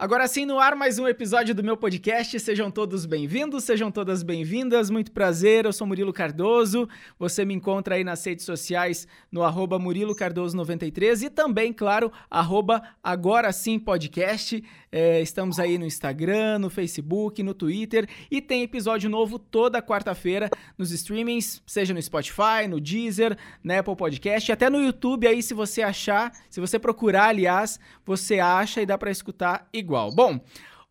Agora sim, no ar mais um episódio do meu podcast. Sejam todos bem-vindos, sejam todas bem-vindas. Muito prazer, eu sou Murilo Cardoso. Você me encontra aí nas redes sociais no arroba Murilo Cardoso93 e também, claro, arroba Agora Sim Podcast. É, estamos aí no Instagram, no Facebook, no Twitter e tem episódio novo toda quarta-feira nos streamings, seja no Spotify, no Deezer, na Apple Podcast, até no YouTube aí, se você achar, se você procurar, aliás, você acha e dá para escutar igual igual. Bom,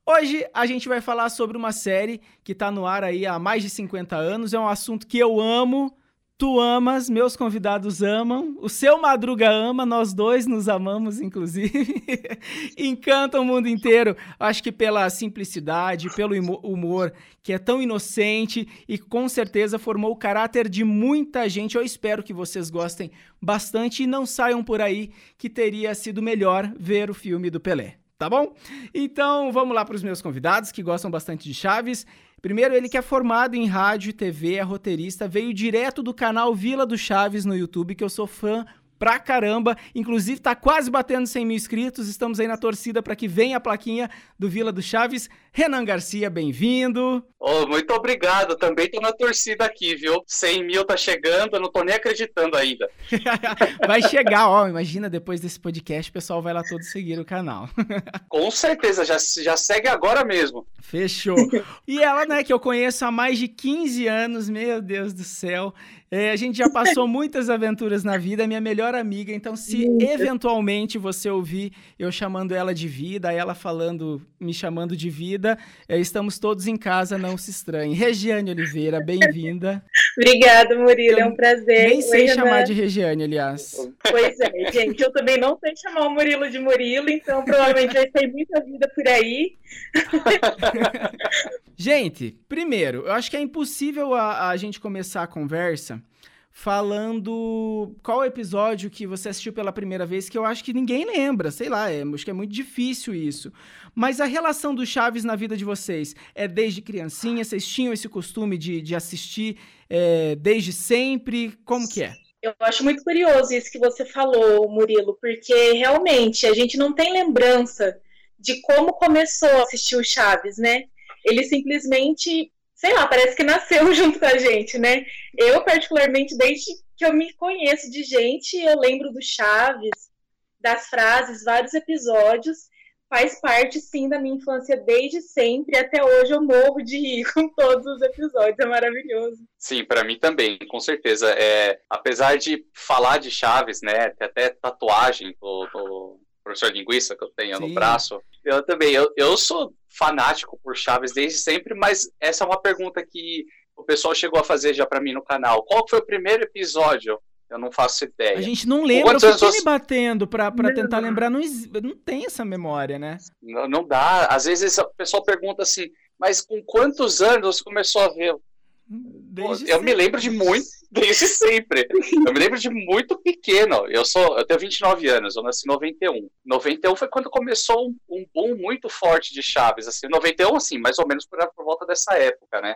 hoje a gente vai falar sobre uma série que está no ar aí há mais de 50 anos. É um assunto que eu amo, tu amas, meus convidados amam, o seu Madruga ama, nós dois nos amamos, inclusive. Encanta o mundo inteiro. Acho que pela simplicidade, pelo humor que é tão inocente e com certeza formou o caráter de muita gente. Eu espero que vocês gostem bastante e não saiam por aí que teria sido melhor ver o filme do Pelé tá bom? Então vamos lá para os meus convidados que gostam bastante de Chaves. Primeiro, ele que é formado em rádio e TV, é roteirista, veio direto do canal Vila do Chaves no YouTube, que eu sou fã pra caramba. Inclusive, tá quase batendo 100 mil inscritos. Estamos aí na torcida para que venha a plaquinha do Vila do Chaves. Renan Garcia, bem-vindo. Oh, muito obrigado. Também tô na torcida aqui, viu? 100 mil tá chegando, eu não tô nem acreditando ainda. vai chegar, ó. Imagina, depois desse podcast, o pessoal vai lá todo seguir o canal. Com certeza, já, já segue agora mesmo. Fechou. E ela, né, que eu conheço há mais de 15 anos, meu Deus do céu. É, a gente já passou muitas aventuras na vida, minha melhor amiga, então se eventualmente você ouvir eu chamando ela de vida, ela falando, me chamando de vida, é, estamos todos em casa, não se estranhe. Regiane Oliveira, bem-vinda. Obrigada, Murilo, eu é um prazer. Nem sei Oi, chamar de Regiane, aliás. Pois é, gente, eu também não sei chamar o Murilo de Murilo, então provavelmente vai ter muita vida por aí. gente, primeiro, eu acho que é impossível a, a gente começar a conversa falando qual episódio que você assistiu pela primeira vez, que eu acho que ninguém lembra, sei lá, é, acho que é muito difícil isso. Mas a relação do Chaves na vida de vocês é desde criancinha? Vocês tinham esse costume de, de assistir é, desde sempre? Como que é? Eu acho muito curioso isso que você falou, Murilo, porque realmente a gente não tem lembrança de como começou a assistir o Chaves, né? Ele simplesmente sei lá, parece que nasceu junto com a gente, né? Eu, particularmente, desde que eu me conheço de gente, eu lembro do Chaves, das frases, vários episódios. Faz parte, sim, da minha infância desde sempre. Até hoje eu morro de rir com todos os episódios. É maravilhoso. Sim, para mim também, com certeza. É, apesar de falar de Chaves, né? Tem até tatuagem do, do professor linguista que eu tenho sim. no braço. Eu também. Eu, eu sou fanático por Chaves desde sempre, mas essa é uma pergunta que o pessoal chegou a fazer já para mim no canal. Qual foi o primeiro episódio? Eu não faço ideia. A gente não lembra, eu fiquei me batendo pra, pra tentar lembrar, não, não tem essa memória, né? Não, não dá. Às vezes o pessoal pergunta assim, mas com quantos anos você começou a ver? Desde eu sempre. me lembro de muito, desde sempre. Eu me lembro de muito pequeno. Eu sou, eu tenho 29 anos, eu nasci em 91. 91 foi quando começou um, um boom muito forte de Chaves, assim, 91 assim, mais ou menos por, por volta dessa época, né?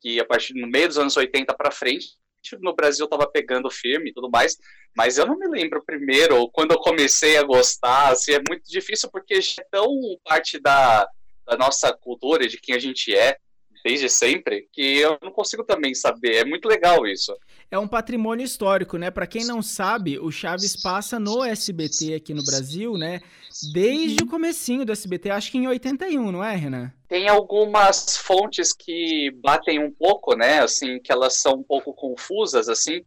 Que a partir do meio dos anos 80 para frente, no Brasil tava pegando firme e tudo mais, mas eu não me lembro primeiro, quando eu comecei a gostar, assim, é muito difícil porque é tão parte da, da nossa cultura, de quem a gente é, desde sempre, que eu não consigo também saber. É muito legal isso. É um patrimônio histórico, né? Para quem não sabe, o Chaves passa no SBT aqui no Brasil, né? Desde o comecinho do SBT, acho que em 81, não é, Renan? Tem algumas fontes que batem um pouco, né? Assim, que elas são um pouco confusas, assim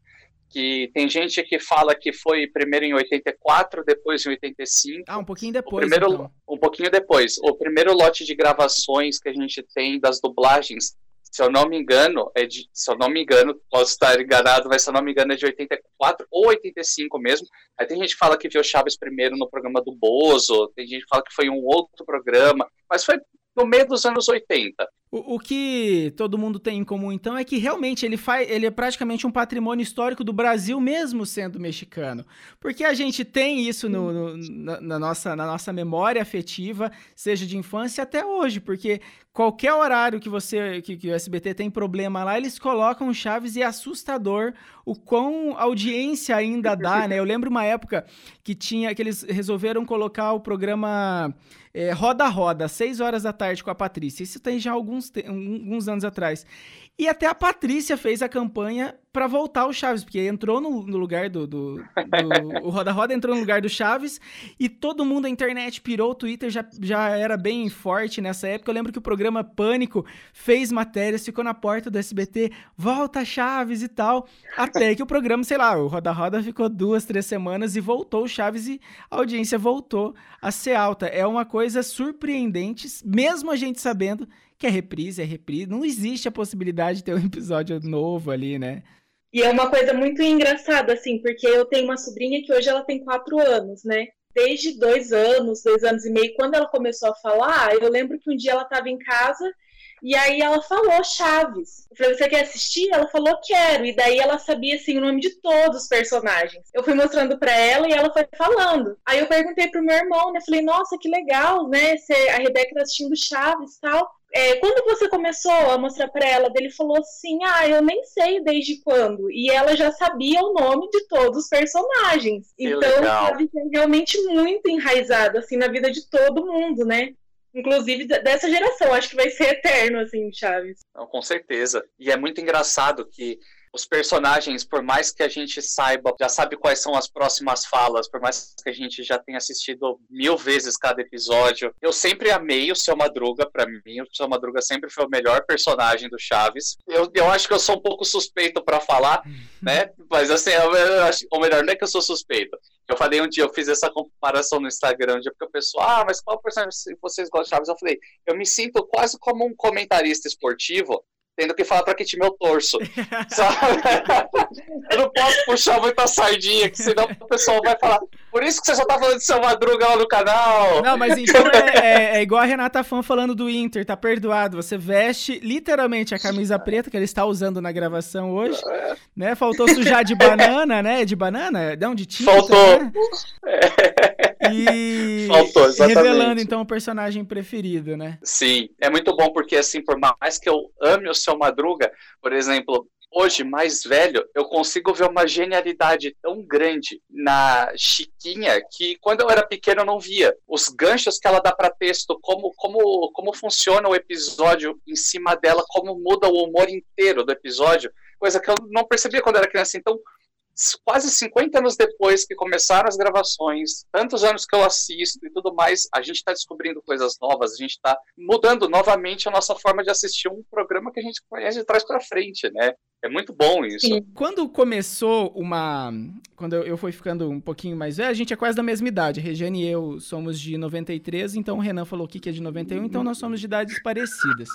que tem gente que fala que foi primeiro em 84, depois em 85. Ah, um pouquinho depois. O primeiro, então. Um pouquinho depois. O primeiro lote de gravações que a gente tem das dublagens, se eu não me engano, é de, se eu não me engano, posso estar enganado, mas se eu não me engano é de 84 ou 85 mesmo. Aí tem gente que fala que viu Chaves primeiro no programa do Bozo, tem gente que fala que foi em um outro programa, mas foi no meio dos anos 80. O, o, que todo mundo tem em comum, então, é que realmente ele, faz, ele é praticamente um patrimônio histórico do Brasil, mesmo sendo mexicano. Porque a gente tem isso no, no, na, na, nossa, na nossa memória afetiva, seja de infância até hoje, porque qualquer horário que você que, que, o SBT tem problema lá, eles colocam Chaves e é assustador o quão audiência ainda dá, né? Eu lembro uma época que tinha que eles resolveram colocar o programa é, Roda Roda, 6 horas da tarde com a Patrícia. Isso tem já alguns, alguns anos atrás. E até a Patrícia fez a campanha para voltar o Chaves, porque entrou no, no lugar do, do, do, O Roda Roda entrou no lugar do Chaves e todo mundo, a internet pirou, o Twitter já, já era bem forte nessa época. Eu lembro que o programa Pânico fez matérias, ficou na porta do SBT, volta Chaves e tal. Até que o programa, sei lá, o Roda Roda ficou duas, três semanas e voltou o Chaves e a audiência voltou a ser alta. É uma coisa surpreendente, mesmo a gente sabendo que é reprise, é reprise. Não existe a possibilidade de ter um episódio novo ali, né? E é uma coisa muito engraçada, assim, porque eu tenho uma sobrinha que hoje ela tem quatro anos, né? Desde dois anos, dois anos e meio, quando ela começou a falar, eu lembro que um dia ela estava em casa e aí ela falou Chaves. Eu falei, você quer assistir? Ela falou, quero. E daí ela sabia, assim, o nome de todos os personagens. Eu fui mostrando para ela e ela foi falando. Aí eu perguntei pro meu irmão, né? Falei, nossa, que legal, né? a Rebeca tá assistindo Chaves e tal. É, quando você começou a mostrar para ela, ele falou assim: Ah, eu nem sei desde quando. E ela já sabia o nome de todos os personagens. Que então, é realmente muito enraizado assim na vida de todo mundo, né? inclusive dessa geração. Acho que vai ser eterno, assim, Chaves. Não, com certeza. E é muito engraçado que os personagens, por mais que a gente saiba, já sabe quais são as próximas falas, por mais que a gente já tenha assistido mil vezes cada episódio, eu sempre amei o Seu Madruga, para mim, o Seu Madruga sempre foi o melhor personagem do Chaves. Eu, eu acho que eu sou um pouco suspeito para falar, né? Mas assim, eu, eu acho, ou melhor, não é que eu sou suspeito. Eu falei um dia, eu fiz essa comparação no Instagram, um dia, porque o pessoal, ah, mas qual personagem vocês gostam de Chaves? Eu falei, eu me sinto quase como um comentarista esportivo tendo que falar para que time eu torço. eu não posso puxar muita sardinha, que senão o pessoal vai falar. Por isso que você só tá falando de seu Madruga lá no canal. Não, mas então é, é, é, igual a Renata Fã falando do Inter, tá perdoado. Você veste literalmente a camisa preta que ele está usando na gravação hoje. É. Né? Faltou sujar de banana, né? De banana? Não, de tinta. Faltou. Né? E Faltou, exatamente. revelando então o personagem preferido, né? Sim, é muito bom porque assim, por mais que eu ame o seu Madruga, por exemplo, hoje, mais velho, eu consigo ver uma genialidade tão grande na Chiquinha que quando eu era pequeno eu não via. Os ganchos que ela dá para texto, como, como, como funciona o episódio em cima dela, como muda o humor inteiro do episódio, coisa que eu não percebia quando era criança. Então, quase 50 anos depois que começaram as gravações, tantos anos que eu assisto e tudo mais, a gente está descobrindo coisas novas, a gente está mudando novamente a nossa forma de assistir um programa que a gente conhece de trás para frente, né? É muito bom isso. Sim. Quando começou uma. Quando eu, fui ficando um pouquinho mais velho, a gente é quase da mesma idade. A Regiane e eu somos de 93, então o Renan falou que é de 91, então nós somos de idades parecidas.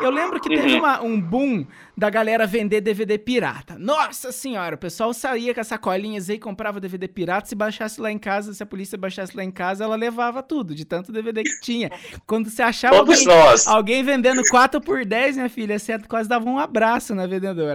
Eu lembro que teve uhum. uma, um boom da galera vender DVD pirata. Nossa senhora, o pessoal saía com as sacolinhas aí, comprava DVD pirata. Se baixasse lá em casa, se a polícia baixasse lá em casa, ela levava tudo, de tanto DVD que tinha. Quando você achava alguém, alguém, vendendo 4 por 10, minha filha, você quase dava um abraço na vendedora.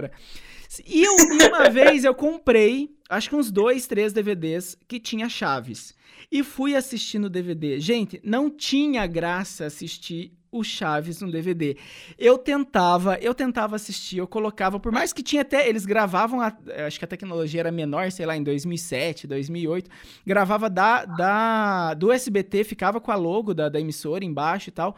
E, eu, uma vez eu comprei, acho que uns dois, três DVDs que tinha chaves. E fui assistindo o DVD. Gente, não tinha graça assistir o Chaves no DVD. Eu tentava, eu tentava assistir, eu colocava, por mais que tinha até, eles gravavam, a, acho que a tecnologia era menor, sei lá, em 2007, 2008, gravava da, da do SBT, ficava com a logo da, da emissora embaixo e tal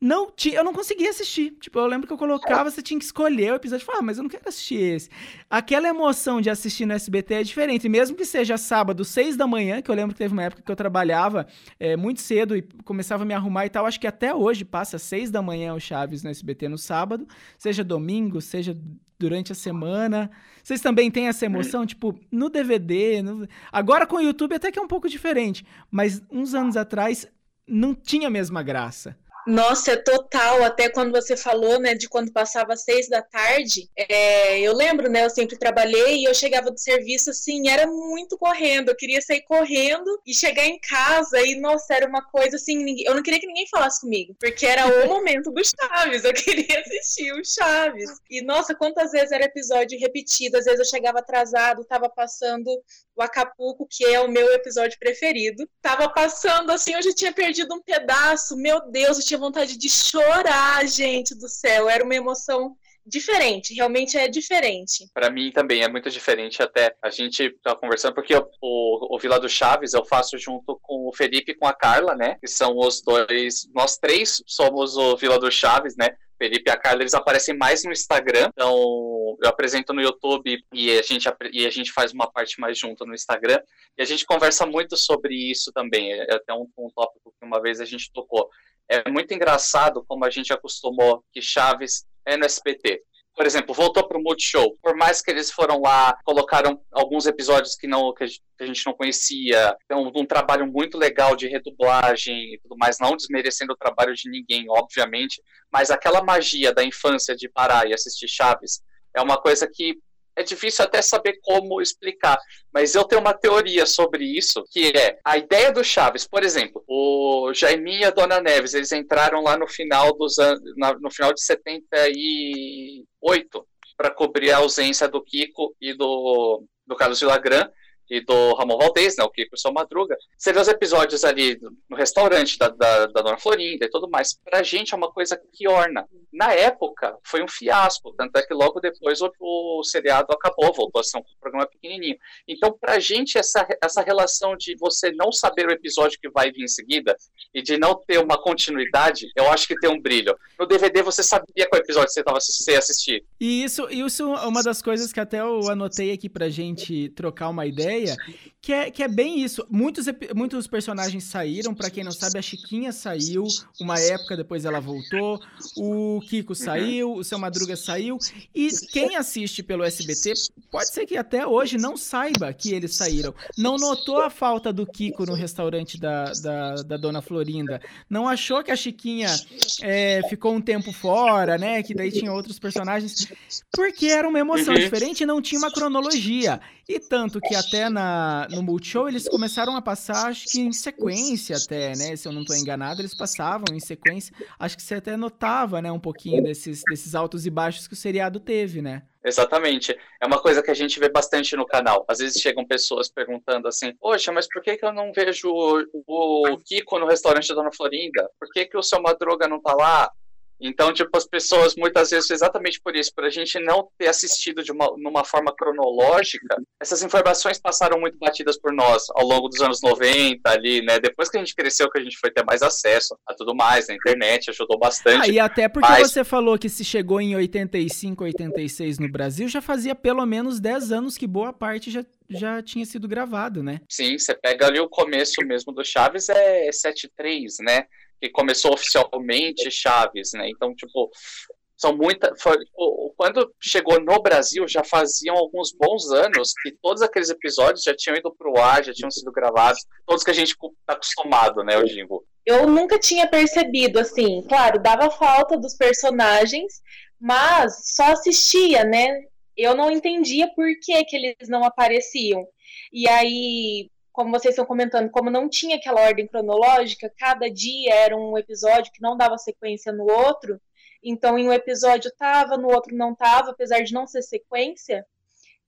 não tinha, eu não conseguia assistir. Tipo, eu lembro que eu colocava, você tinha que escolher o episódio. Falava, ah, mas eu não quero assistir esse. Aquela emoção de assistir no SBT é diferente. Mesmo que seja sábado, seis da manhã, que eu lembro que teve uma época que eu trabalhava é, muito cedo e começava a me arrumar e tal. Acho que até hoje passa seis da manhã o Chaves no SBT no sábado, seja domingo, seja durante a semana. Vocês também têm essa emoção? Tipo, no DVD. No... Agora com o YouTube até que é um pouco diferente. Mas uns anos atrás não tinha a mesma graça. Nossa, é total. Até quando você falou, né, de quando passava às seis da tarde, é, eu lembro, né, eu sempre trabalhei e eu chegava do serviço assim, era muito correndo. Eu queria sair correndo e chegar em casa e, nossa, era uma coisa assim, ninguém, eu não queria que ninguém falasse comigo, porque era o momento do Chaves. Eu queria assistir o Chaves. E, nossa, quantas vezes era episódio repetido. Às vezes eu chegava atrasado, tava passando o Acapulco, que é o meu episódio preferido. Tava passando assim, eu já tinha perdido um pedaço. Meu Deus, eu tinha vontade de chorar, gente do céu. Era uma emoção diferente, realmente é diferente. Para mim também é muito diferente. Até a gente tá conversando, porque o, o, Vila do Chaves eu faço junto com o Felipe e com a Carla, né? Que são os dois, nós três somos o Vila do Chaves, né? Felipe e a Carla, eles aparecem mais no Instagram. Então, eu apresento no YouTube e a gente, e a gente faz uma parte mais junto no Instagram. E a gente conversa muito sobre isso também. É até um, um tópico que uma vez a gente tocou. É muito engraçado como a gente acostumou que Chaves é no SBT por exemplo, voltou para o Multishow. Por mais que eles foram lá, colocaram alguns episódios que, não, que a gente não conhecia, então um trabalho muito legal de redublagem e tudo mais, não desmerecendo o trabalho de ninguém, obviamente, mas aquela magia da infância de parar e assistir Chaves é uma coisa que é difícil até saber como explicar, mas eu tenho uma teoria sobre isso, que é a ideia do Chaves, por exemplo, o Jaiminho e a Dona Neves, eles entraram lá no final dos anos, no final de 78 para cobrir a ausência do Kiko e do, do Carlos Villagrán, e do Ramon Valdez, né, o Kiko São Madruga, você vê os episódios ali no restaurante da, da, da, Dona Florinda e tudo mais. Pra gente é uma coisa que orna. Na época, foi um fiasco, tanto é que logo depois o, o seriado acabou, voltou a ser um programa pequenininho. Então, pra gente, essa, essa relação de você não saber o episódio que vai vir em seguida e de não ter uma continuidade, eu acho que tem um brilho. No DVD, você sabia qual episódio você estava assistindo. assistir. E isso, isso é uma das coisas que até eu anotei aqui pra gente trocar uma ideia ideia, que é, que é bem isso. Muitos, muitos personagens saíram, para quem não sabe, a Chiquinha saiu, uma época depois ela voltou, o Kiko saiu, o Seu Madruga saiu, e quem assiste pelo SBT, pode ser que até hoje não saiba que eles saíram. Não notou a falta do Kiko no restaurante da, da, da Dona Florinda, não achou que a Chiquinha é, ficou um tempo fora, né, que daí tinha outros personagens, porque era uma emoção uhum. diferente e não tinha uma cronologia. E tanto que até na, no Multishow eles começaram a passar, acho que em sequência até, né? Se eu não estou enganado, eles passavam em sequência. Acho que você até notava, né, um pouquinho desses, desses altos e baixos que o seriado teve, né? Exatamente. É uma coisa que a gente vê bastante no canal. Às vezes chegam pessoas perguntando assim: Poxa, mas por que, que eu não vejo o, o Kiko no restaurante da Dona Florinda? Por que, que o seu Madruga não tá lá? Então, tipo, as pessoas muitas vezes, exatamente por isso, por a gente não ter assistido de uma numa forma cronológica, essas informações passaram muito batidas por nós ao longo dos anos 90 ali, né? Depois que a gente cresceu, que a gente foi ter mais acesso a tudo mais, na internet, ajudou bastante. Ah, e até porque mas... você falou que se chegou em 85, 86 no Brasil, já fazia pelo menos 10 anos que boa parte já já tinha sido gravado, né? Sim, você pega ali o começo mesmo do Chaves é 73, né? Que começou oficialmente Chaves, né? Então, tipo, são muitas. Quando chegou no Brasil, já faziam alguns bons anos que todos aqueles episódios já tinham ido para o ar, já tinham sido gravados, todos que a gente está acostumado, né, o Jimbo? Eu nunca tinha percebido, assim, claro, dava falta dos personagens, mas só assistia, né? Eu não entendia por que, que eles não apareciam. E aí, como vocês estão comentando, como não tinha aquela ordem cronológica, cada dia era um episódio que não dava sequência no outro, então em um episódio tava, no outro não tava, apesar de não ser sequência,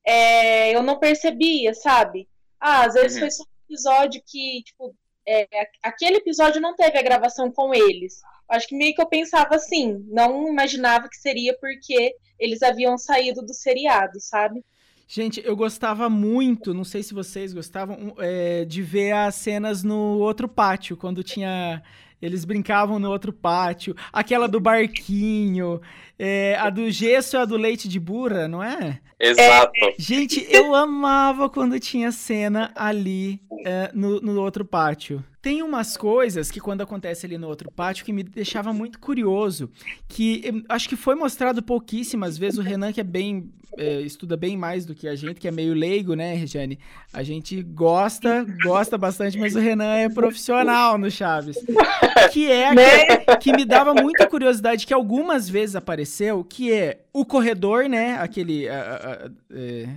é, eu não percebia, sabe? Ah, às vezes uhum. foi só um episódio que, tipo, é, aquele episódio não teve a gravação com eles. Acho que meio que eu pensava assim, não imaginava que seria porque eles haviam saído do seriado, sabe? Gente, eu gostava muito, não sei se vocês gostavam, é, de ver as cenas no outro pátio, quando tinha. Eles brincavam no outro pátio. Aquela do barquinho. É, a do gesso e a do leite de burra, não é? Exato. É, gente, eu amava quando tinha cena ali é, no, no outro pátio. Tem umas coisas que quando acontece ali no outro pátio que me deixava muito curioso, que acho que foi mostrado pouquíssimas vezes, o Renan que é bem, é, estuda bem mais do que a gente, que é meio leigo, né, Regiane? A gente gosta, gosta bastante, mas o Renan é profissional no Chaves. Que é né? que, que me dava muita curiosidade, que algumas vezes apareceu, que é o corredor, né, aquele, a, a, a, é,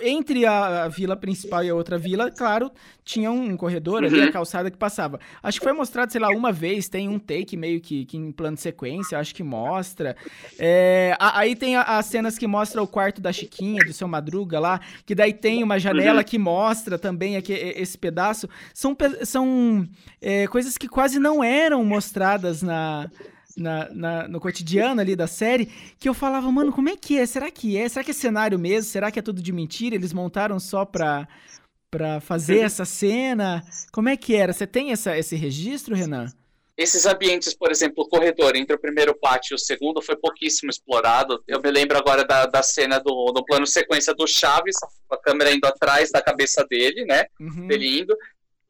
entre a, vila principal e a outra vila, claro, tinha um corredor ali, uhum. a calçada que passava. Acho que foi mostrado, sei lá, uma vez, tem um take meio que, que em plano de sequência, acho que mostra. É, aí tem as cenas que mostra o quarto da Chiquinha, do seu Madruga lá, que daí tem uma janela uhum. que mostra também aqui, esse pedaço. São, são é, coisas que quase não eram mostradas na na, na, no cotidiano ali da série, que eu falava, mano, como é que é? Será que é? Será que é cenário mesmo? Será que é tudo de mentira? Eles montaram só pra, pra fazer essa cena? Como é que era? Você tem essa, esse registro, Renan? Esses ambientes, por exemplo, o corredor entre o primeiro pátio e o segundo foi pouquíssimo explorado. Eu me lembro agora da, da cena do, do plano sequência do Chaves, com a câmera indo atrás da cabeça dele, né? Uhum. Dele indo.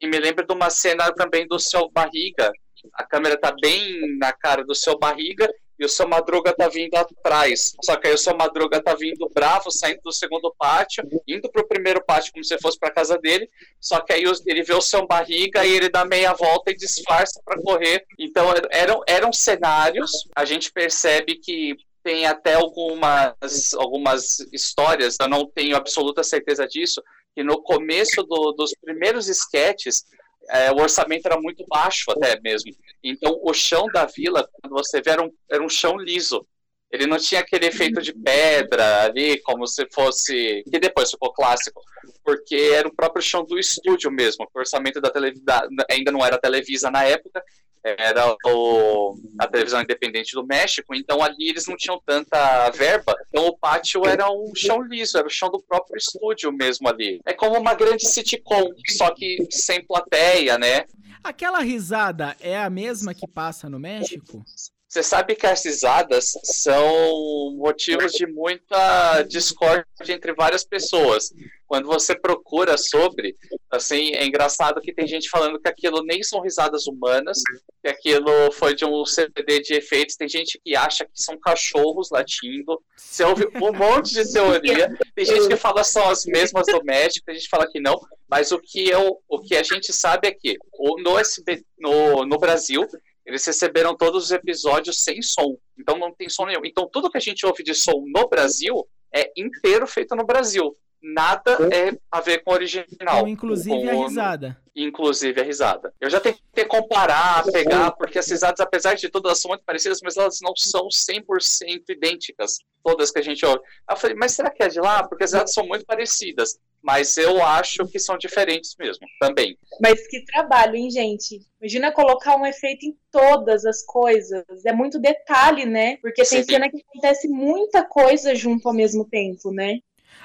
E me lembro de uma cena também do seu barriga, a câmera tá bem na cara do seu barriga e o seu Madruga tá vindo atrás. Só que aí o seu Madruga tá vindo bravo, saindo do segundo pátio, indo pro primeiro pátio como se fosse pra casa dele. Só que aí ele vê o seu barriga e ele dá meia volta e disfarça para correr. Então eram, eram cenários. A gente percebe que tem até algumas, algumas histórias, eu não tenho absoluta certeza disso, que no começo do, dos primeiros esquetes é, o orçamento era muito baixo até mesmo. Então, o chão da vila, quando você vê, era um, era um chão liso. Ele não tinha aquele efeito de pedra ali, como se fosse. que depois ficou clássico, porque era o próprio chão do estúdio mesmo. O orçamento da televisão ainda não era Televisa na época, era o, a televisão independente do México, então ali eles não tinham tanta verba, então o pátio era um chão liso, era o chão do próprio estúdio mesmo ali. É como uma grande sitcom, só que sem plateia, né? Aquela risada é a mesma que passa no México? Você sabe que as risadas são motivos de muita discórdia entre várias pessoas. Quando você procura sobre, assim, é engraçado que tem gente falando que aquilo nem são risadas humanas, que aquilo foi de um CD de efeitos. Tem gente que acha que são cachorros latindo. Você ouve um monte de teoria. Tem gente que fala são as mesmas do México, tem gente que fala que não. Mas o que, eu, o que a gente sabe é que no, SB, no, no Brasil eles receberam todos os episódios sem som. Então não tem som nenhum. Então tudo que a gente ouve de som no Brasil é inteiro feito no Brasil. Nada é a ver com o original. Então, inclusive com... a risada. Inclusive a risada. Eu já tentei comparar, pegar, porque as risadas, apesar de tudo, elas são muito parecidas, mas elas não são 100% idênticas. Todas que a gente ouve. Eu falei, mas será que é de lá? Porque as risadas são muito parecidas mas eu acho que são diferentes mesmo, também. Mas que trabalho, hein, gente? Imagina colocar um efeito em todas as coisas. É muito detalhe, né? Porque tem Sim. cena que acontece muita coisa junto ao mesmo tempo, né?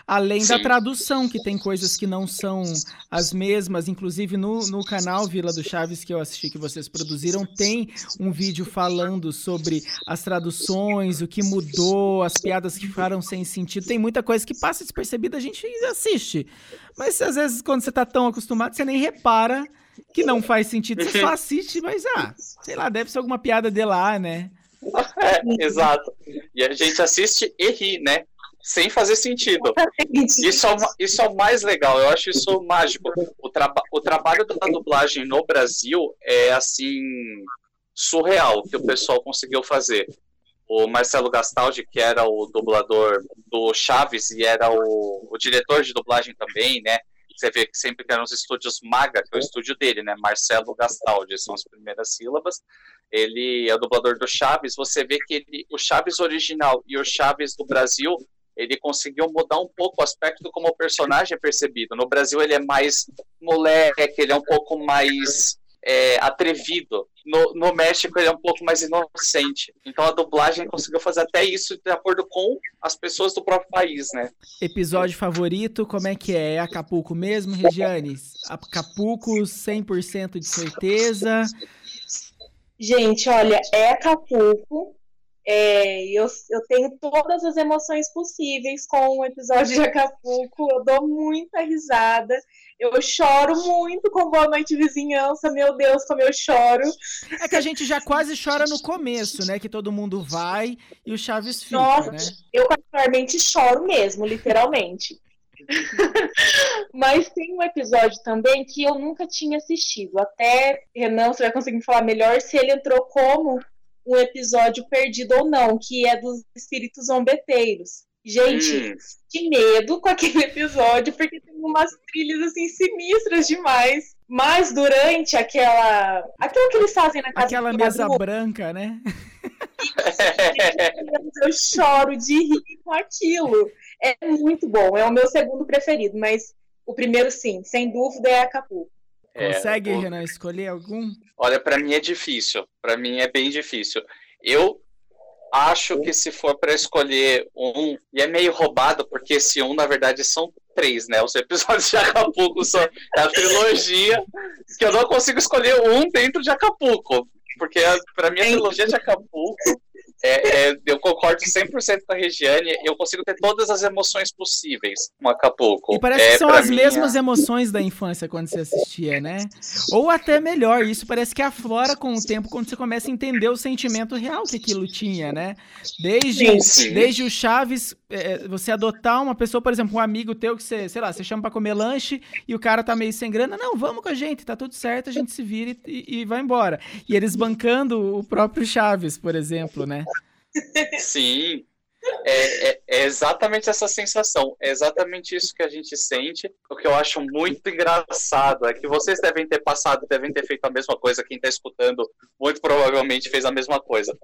Além Sim. da tradução, que tem coisas que não são as mesmas. Inclusive, no, no canal Vila do Chaves, que eu assisti que vocês produziram, tem um vídeo falando sobre as traduções, o que mudou, as piadas que ficaram sem sentido. Tem muita coisa que passa despercebida, a gente assiste. Mas às vezes, quando você tá tão acostumado, você nem repara que não faz sentido. Você só assiste, mas ah, sei lá, deve ser alguma piada de lá, né? É, exato. E a gente assiste e ri, né? Sem fazer sentido. Isso é, o, isso é o mais legal, eu acho isso mágico. O, traba o trabalho da dublagem no Brasil é assim surreal que o pessoal conseguiu fazer. O Marcelo Gastaldi, que era o dublador do Chaves e era o, o diretor de dublagem também, né? Você vê que sempre que eram os estúdios Maga, que é o estúdio dele, né? Marcelo Gastaldi, são as primeiras sílabas. Ele é o dublador do Chaves. Você vê que ele, o Chaves original e o Chaves do Brasil ele conseguiu mudar um pouco o aspecto como o personagem é percebido. No Brasil ele é mais moleque, ele é um pouco mais é, atrevido. No, no, México ele é um pouco mais inocente. Então a dublagem conseguiu fazer até isso de acordo com as pessoas do próprio país, né? Episódio favorito, como é que é? É Acapulco mesmo, Regiane? Acapulco 100% de certeza? Gente, olha, é Acapulco É, eu, eu tenho todas as emoções possíveis com o episódio de Acapulco. Eu dou muita risada. Eu choro muito com Boa Noite Vizinhança. Meu Deus, como eu choro. É que a gente já quase chora no começo, né? Que todo mundo vai e o Chaves fica, Nossa, né? Eu particularmente choro mesmo, literalmente. Mas tem um episódio também que eu nunca tinha assistido. Até, Renan, você vai conseguir falar melhor se ele entrou como um episódio perdido ou não, que é dos espíritos zombeteiros. Gente, hum. que medo com aquele episódio, porque tem umas trilhas assim sinistras demais. Mas durante aquela. Aquilo que eles fazem na casa Aquela mesa branca, né? eu choro de rir com aquilo. É muito bom, é o meu segundo preferido, mas o primeiro, sim, sem dúvida, é Acapulco. Consegue, é, Renan, escolher algum? Olha, para mim é difícil. Para mim é bem difícil. Eu acho que se for para escolher um, e é meio roubado, porque esse um, na verdade, são três, né? Os episódios de Acapulco são a trilogia, que eu não consigo escolher um dentro de Acapulco. Porque para mim a trilogia de Acapulco é, é, eu concordo 100% com a Regiane. Eu consigo ter todas as emoções possíveis com Acapulco. E parece é, que são as mesmas emoções da infância quando você assistia, né? Ou até melhor, isso parece que aflora com o tempo quando você começa a entender o sentimento real que aquilo tinha, né? Desde, sim, desde o Chaves, é, você adotar uma pessoa, por exemplo, um amigo teu que você, sei lá, você chama para comer lanche e o cara tá meio sem grana. Não, vamos com a gente, tá tudo certo, a gente se vira e, e vai embora. E eles bancando o próprio Chaves, por exemplo, né? Sim, é, é, é, exatamente essa sensação, é exatamente isso que a gente sente. O que eu acho muito engraçado é que vocês devem ter passado, devem ter feito a mesma coisa. Quem está escutando, muito provavelmente fez a mesma coisa.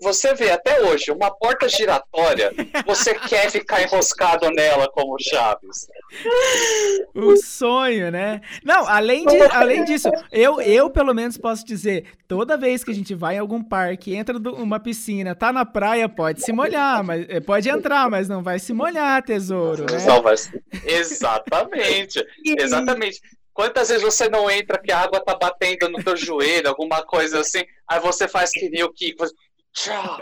Você vê até hoje uma porta giratória, você quer ficar enroscado nela como Chaves. O sonho, né? Não, além, de, além disso, eu, eu pelo menos posso dizer: toda vez que a gente vai em algum parque, entra numa piscina, tá na praia, pode se molhar, mas mas eh, pode entrar, mas não vai se molhar, tesouro, né? Não vai. Exatamente. Exatamente. Quantas vezes você não entra que a água tá batendo no teu joelho, alguma coisa assim, aí você faz que nem o Kiko, tchau,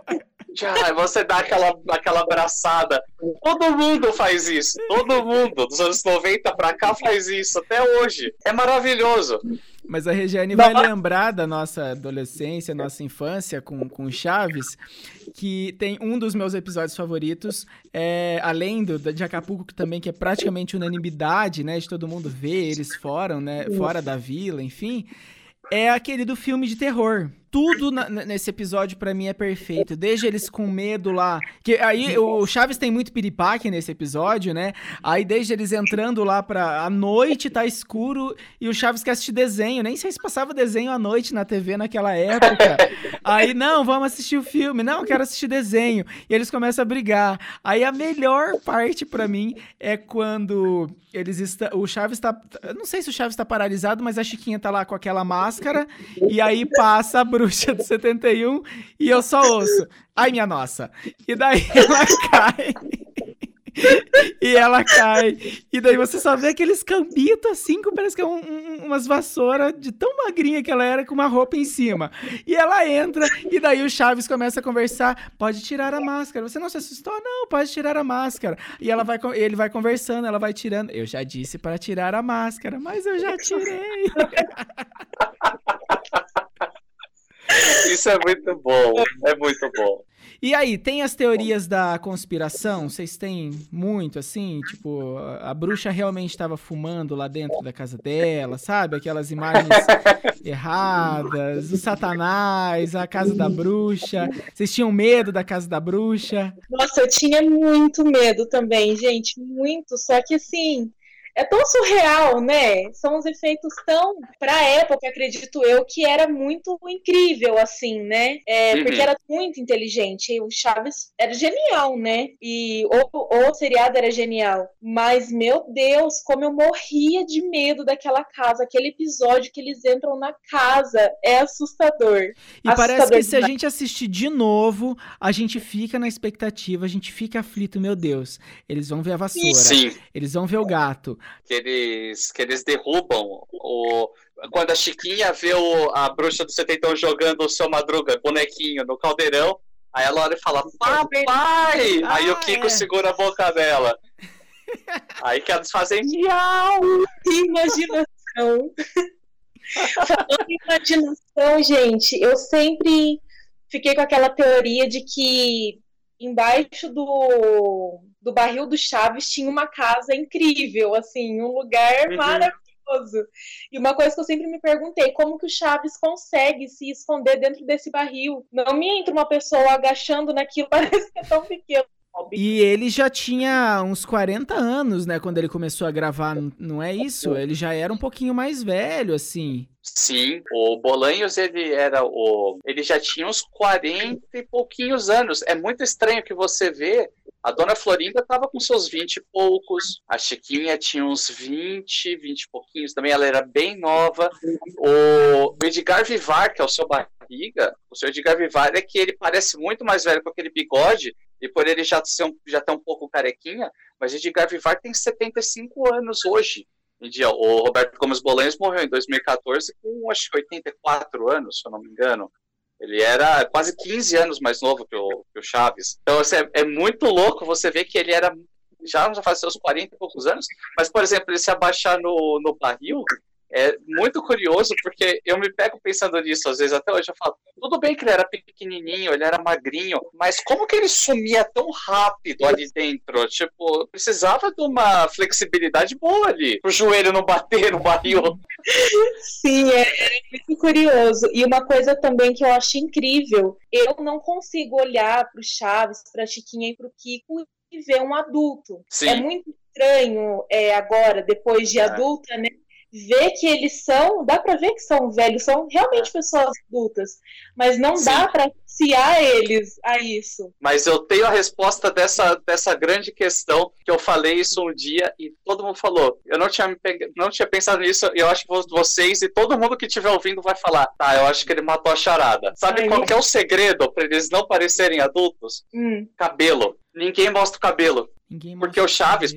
tchau, aí você dá aquela, aquela abraçada. Todo mundo faz isso, todo mundo, dos anos 90 pra cá faz isso, até hoje. É maravilhoso. Mas a Regiane vai lembrar da nossa adolescência, nossa infância com, com Chaves, que tem um dos meus episódios favoritos, é, além do de Acapulco, que também que é praticamente unanimidade, né? De todo mundo ver eles fora, né? Fora da vila, enfim. É aquele do filme de terror tudo na, nesse episódio para mim é perfeito. Desde eles com medo lá. Que aí o Chaves tem muito piripaque nesse episódio, né? Aí desde eles entrando lá pra. A noite tá escuro e o Chaves quer assistir desenho. Nem sei se passava desenho à noite na TV naquela época. Aí, não, vamos assistir o filme. Não, quero assistir desenho. E eles começam a brigar. Aí a melhor parte para mim é quando eles está, o Chaves tá, não sei se o Chaves tá paralisado, mas a Chiquinha tá lá com aquela máscara e aí passa a bruxa do 71 e eu só ouço. Ai, minha nossa. E daí ela cai. e ela cai. E daí você só vê aqueles cambitos assim, que parece que é um, um, umas vassouras de tão magrinha que ela era, com uma roupa em cima. E ela entra, e daí o Chaves começa a conversar. Pode tirar a máscara. Você não se assustou? Não, pode tirar a máscara. E ela vai, ele vai conversando, ela vai tirando. Eu já disse para tirar a máscara, mas eu já tirei. Isso é muito bom, é muito bom. E aí, tem as teorias da conspiração? Vocês têm muito, assim? Tipo, a, bruxa realmente estava fumando lá dentro da casa dela, sabe? Aquelas imagens erradas, o satanás, a casa da bruxa. Vocês tinham medo da casa da bruxa? Nossa, eu tinha muito medo também, gente, muito. Só que, assim, é tão surreal, né? São os efeitos tão, para a época, acredito eu, que era muito incrível, assim, né? É, uhum. Porque era muito inteligente. o Chaves era genial, né? E o, o seriado era genial. Mas, meu Deus, como eu morria de medo daquela casa. Aquele episódio que eles entram na casa é assustador. E assustador parece que se a gente assistir de novo, a gente fica na expectativa, a gente fica aflito, meu Deus. Eles vão ver a vassoura. Sim. Eles vão ver o gato que eles, que eles derrubam o. Quando a Chiquinha vê o, a bruxa do setentão jogando o seu Madruga, bonequinho, no caldeirão, Aí a Lore fala, papai! Ah, aí o Kiko é. segura a boca dela. aí que elas fazem miau! Imaginação! Falando em imaginação, gente, eu sempre fiquei com aquela teoria de que embaixo do, do barril do Chaves tinha uma casa incrível, assim, um lugar uhum. maravilhoso. E uma coisa que eu sempre me perguntei, como que o Chaves consegue se esconder dentro desse barril? Não me entra uma pessoa agachando naquilo, parece que é tão pequeno. E ele já tinha uns 40 anos, né, quando ele começou a gravar, não é isso? Ele já era um pouquinho mais velho, assim. Sim, o Bolanhos ele era o, ele já tinha uns 40 e pouquinhos anos. É muito estranho que você vê a dona Florinda estava com seus 20 e poucos, a Chiquinha tinha uns 20, 20 e pouquinhos também, ela era bem nova. O Edgar Vivar, que é o seu barriga, o seu Edgar Vivar é que ele parece muito mais velho com aquele bigode, e por ele já ser um, já tá um pouco carequinha, mas Edgar Vivar tem 75 anos hoje. O Roberto Gomes Bolanhos morreu em 2014 com acho que 84 anos, se eu não me engano. Ele era quase 15 anos mais novo que o, que o Chaves. Então, assim, é, é, muito louco você ver que ele era já, já faz seus 40 e poucos anos, mas, por exemplo, ele se abaixar no, no barril, é muito curioso, porque eu me pego pensando nisso, às vezes, até hoje eu falo, tudo bem que ele era pequenininho, ele era magrinho, mas como que ele sumia tão rápido ali dentro? Tipo, precisava de uma flexibilidade boa ali, o joelho não bater no barril. Sim, é, é muito curioso. E uma coisa também que eu acho incrível, eu não consigo olhar para o Chaves, para a Chiquinha e para o Kiko e ver um adulto. Sim. É muito estranho é, agora, depois de é. adulta, né? Ver que eles são, dá para ver que são velhos, são realmente é. pessoas adultas, mas não Sim. dá para associar eles a isso. Mas eu tenho a resposta dessa, dessa grande questão, que eu falei isso um dia e todo mundo falou. Eu não tinha, não tinha pensado nisso, e eu acho que vocês e todo mundo que estiver ouvindo vai falar, tá, eu acho que ele matou a charada. Sabe Ai, qual que é o segredo para eles não parecerem adultos? Hum. Cabelo. Ninguém mostra o cabelo. Porque o Chaves,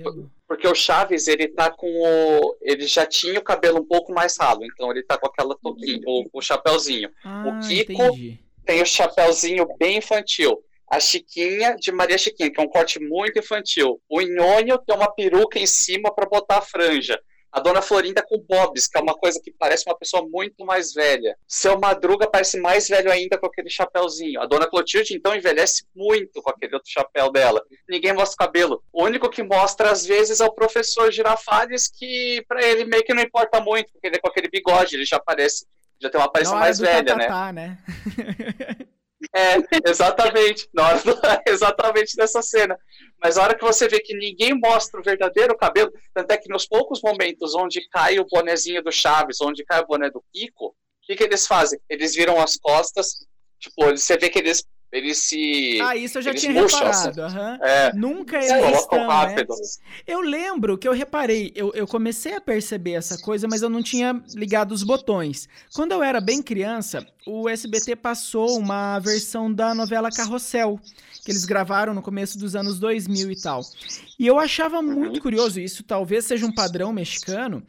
porque o Chaves, ele tá com o. Ele já tinha o cabelo um pouco mais ralo, então ele tá com aquela touquinha, o, o chapéuzinho. Ah, o Kiko entendi. tem o chapéuzinho bem infantil. A Chiquinha de Maria Chiquinha, que é um corte muito infantil. O Nhonho tem uma peruca em cima para botar a franja. A dona Florinda com Bobs, que é uma coisa que parece uma pessoa muito mais velha. Seu Madruga parece mais velho ainda com aquele chapéuzinho. A dona Clotilde, então, envelhece muito com aquele outro chapéu dela. Ninguém mostra o cabelo. O único que mostra, às vezes, é o professor Girafales, que para ele meio que não importa muito, porque ele é com aquele bigode, ele já parece, já tem uma aparência mais velha, tatatá, né? né? É, exatamente. Na hora exatamente nessa cena. Mas a hora que você vê que ninguém mostra o verdadeiro cabelo, tanto é que nos poucos momentos onde cai o bonezinho do Chaves, onde cai o boné do Kiko, o que, que eles fazem? Eles viram as costas, tipo, você vê que eles eles se. Ah, isso eu já tinha murcham, reparado. Assim. Uhum. É, Nunca eles né? rápido. Né? Eu lembro que eu reparei, eu, eu comecei a perceber essa coisa, mas eu não tinha ligado os botões. Quando eu era bem criança, o SBT passou uma versão da novela Carrossel, que eles gravaram no começo dos anos 2000 e tal. E eu achava muito curioso, isso talvez seja um padrão mexicano,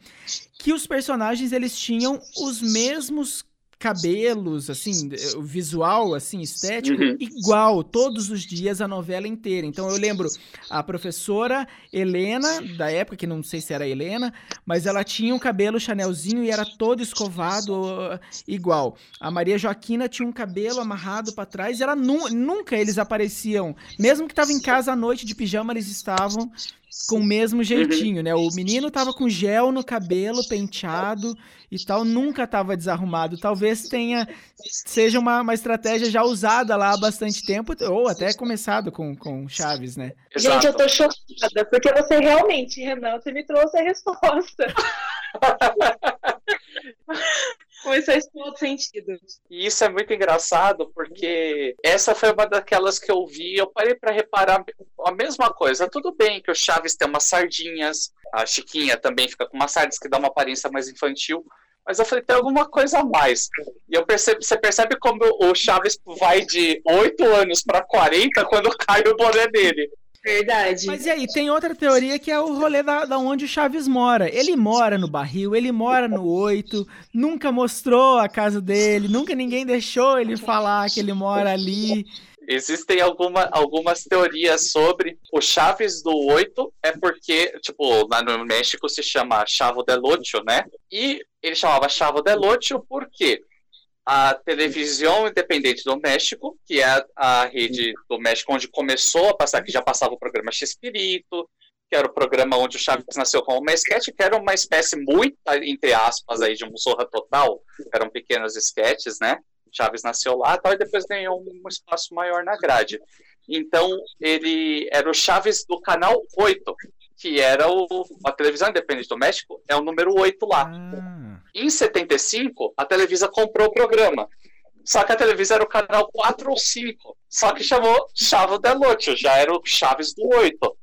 que os personagens eles tinham os mesmos cabelos, assim, o visual, assim, estético, uhum. igual todos os dias a novela inteira. Então eu lembro a professora Helena, da época, que não sei se era Helena, mas ela tinha um cabelo chanelzinho e era todo escovado uh, igual. A Maria Joaquina tinha um cabelo amarrado para trás e ela nu nunca eles apareciam. Mesmo que tava em casa à noite de pijama, eles estavam com o mesmo jeitinho, uhum. né? O menino tava com gel no cabelo, penteado e tal, nunca tava desarrumado. Talvez tenha seja uma, uma estratégia já usada lá há bastante tempo, ou até começado com, com Chaves, né? Exato. Gente, eu tô chocada, porque você realmente, Renan, você me trouxe a resposta. Faz todo sentido. E isso é muito engraçado, porque essa foi uma daquelas que eu vi, eu parei para reparar a mesma coisa. Tudo bem que o Chaves tem umas sardinhas, a Chiquinha também fica com umas sardinhas que dá uma aparência mais infantil, mas eu falei, tem alguma coisa a mais. E eu percebo, você percebe como o Chaves vai de 8 anos para 40 quando cai o boné dele. Verdade. Mas e aí, tem outra teoria que é o rolê da, da onde o Chaves mora. Ele mora no barril, ele mora no oito, nunca mostrou a casa dele, nunca ninguém deixou ele falar que ele mora ali. existem alguma, algumas teorias sobre o Chaves do 8 é porque, tipo, lá no México se chama Chavo del Ocho, né? E ele chamava Chavo del Ocho porque a televisão independente do México, que é a rede do México onde começou a passar, que já passava o programa X-Pirito, que era o programa onde o Chaves nasceu como uma sketch, que era uma espécie muito, entre aspas, aí, de um Zorra Total, eram pequenos sketches, né? Chaves nasceu lá tal, e depois ganhou um espaço maior na grade. Então, ele era o Chaves do canal 8, que era o, a televisão independente do México, é o número 8 lá. Ah. Em 75, a Televisa comprou o programa. Só que a Televisa era o canal 4 ou 5. Só que chamou Chavo del Ocho, já era o Chaves do 8.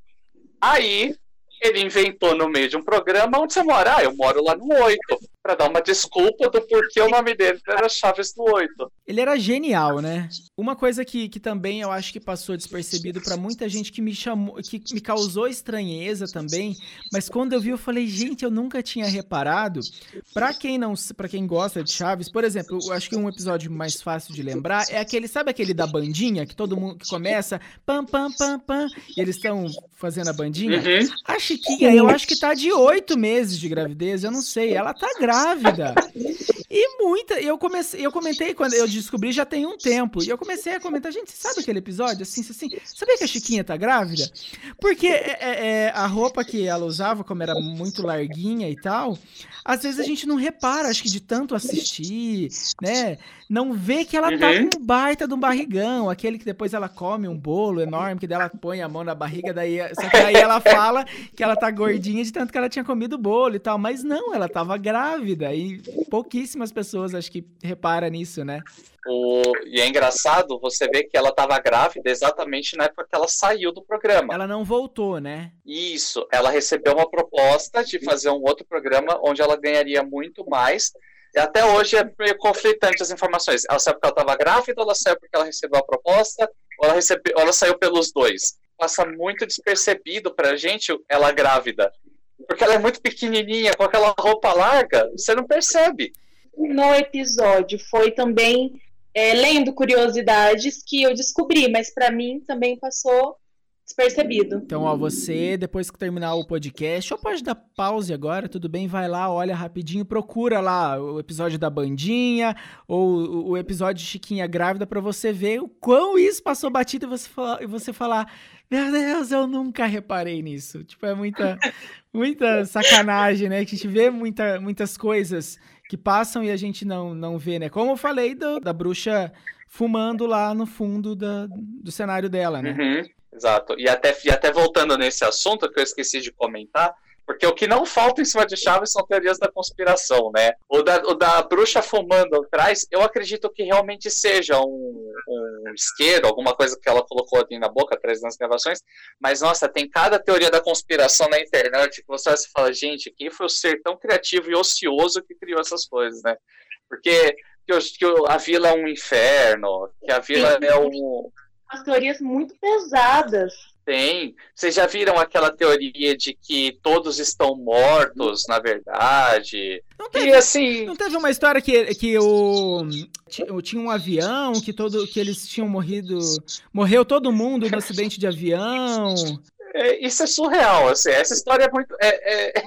Aí ele inventou no meio de um programa onde você mora. Ah, eu moro lá no 8 para dar uma desculpa do porquê o nome dele era Chaves do 8. Ele era genial, né? Uma coisa que, que também eu acho que passou despercebido para muita gente que me chamou, que me causou estranheza também, mas quando eu vi eu falei, gente, eu nunca tinha reparado. Para quem não, para quem gosta de Chaves, por exemplo, eu acho que um episódio mais fácil de lembrar é aquele, sabe aquele da bandinha que todo mundo que começa pam pam pam pam e eles estão fazendo a bandinha? Uhum. A Chiquinha, eu acho que tá de oito meses de gravidez, eu não sei, ela tá grávida grávida. E muita. Eu comecei, eu comentei quando eu descobri já tem um tempo. E eu comecei a comentar, gente, sabe aquele episódio? Assim, assim, sabia que a Chiquinha tá grávida? Porque é, é, é, a roupa que ela usava, como era muito larguinha e tal, às vezes a gente não repara, acho que de tanto assistir, né? Não vê que ela tá uhum. tá com um baita de um barrigão, aquele que depois ela come um bolo enorme, que dela põe a mão na barriga, daí. Só que aí ela fala que ela tá gordinha de tanto que ela tinha comido bolo e tal. Mas não, ela tava grávida. E pouquíssimas pessoas acho que reparam nisso, né? O... E é engraçado você ver que ela estava grávida exatamente na época que ela saiu do programa. Ela não voltou, né? Isso. Ela recebeu uma proposta de fazer um outro programa onde ela ganharia muito mais. E até hoje é meio conflitante as informações. Ela saiu porque ela estava grávida, ou ela saiu porque ela recebeu a proposta, ou ela, recebeu, ou ela saiu pelos dois. Passa muito despercebido pra gente ela grávida. Porque ela é muito pequenininha, com aquela roupa larga, você não percebe. No episódio foi também é, lendo curiosidades que eu descobri, mas para mim também passou despercebido. Então, ó, você, depois que terminar o podcast, ou pode dar pause agora, tudo bem, vai lá, olha rapidinho, procura lá o episódio da Bandinha, ou o episódio de Chiquinha Grávida, para você ver o quão isso passou batido e você, falar, e você falar, meu Deus, eu nunca reparei nisso. Tipo, é muita, muita sacanagem, né? Que a gente vê muita, muitas coisas que passam e a gente não, não vê, né? Como eu falei do, da bruxa fumando lá no fundo da, do cenário dela, né? Uhum, exato. E até, e até voltando nesse assunto que eu esqueci de comentar, porque o que não falta em cima de Chaves são teorias da conspiração, né? O da, o da bruxa fumando atrás, eu acredito que realmente seja um, um isqueiro, alguma coisa que ela colocou ali na boca atrás das gravações. Mas, nossa, tem cada teoria da conspiração na internet que você fala, gente, quem foi o ser tão criativo e ocioso que criou essas coisas, né? Porque que, a vila é um inferno, que a vila é um. As teorias muito pesadas tem. Vocês já viram aquela teoria de que todos estão mortos, na verdade? Não teve, e, assim... não teve uma história que, que o, tinha um avião, que, todo, que eles tinham morrido. Morreu todo mundo no acidente de avião. É, isso é surreal, assim, essa história é muito. É, é,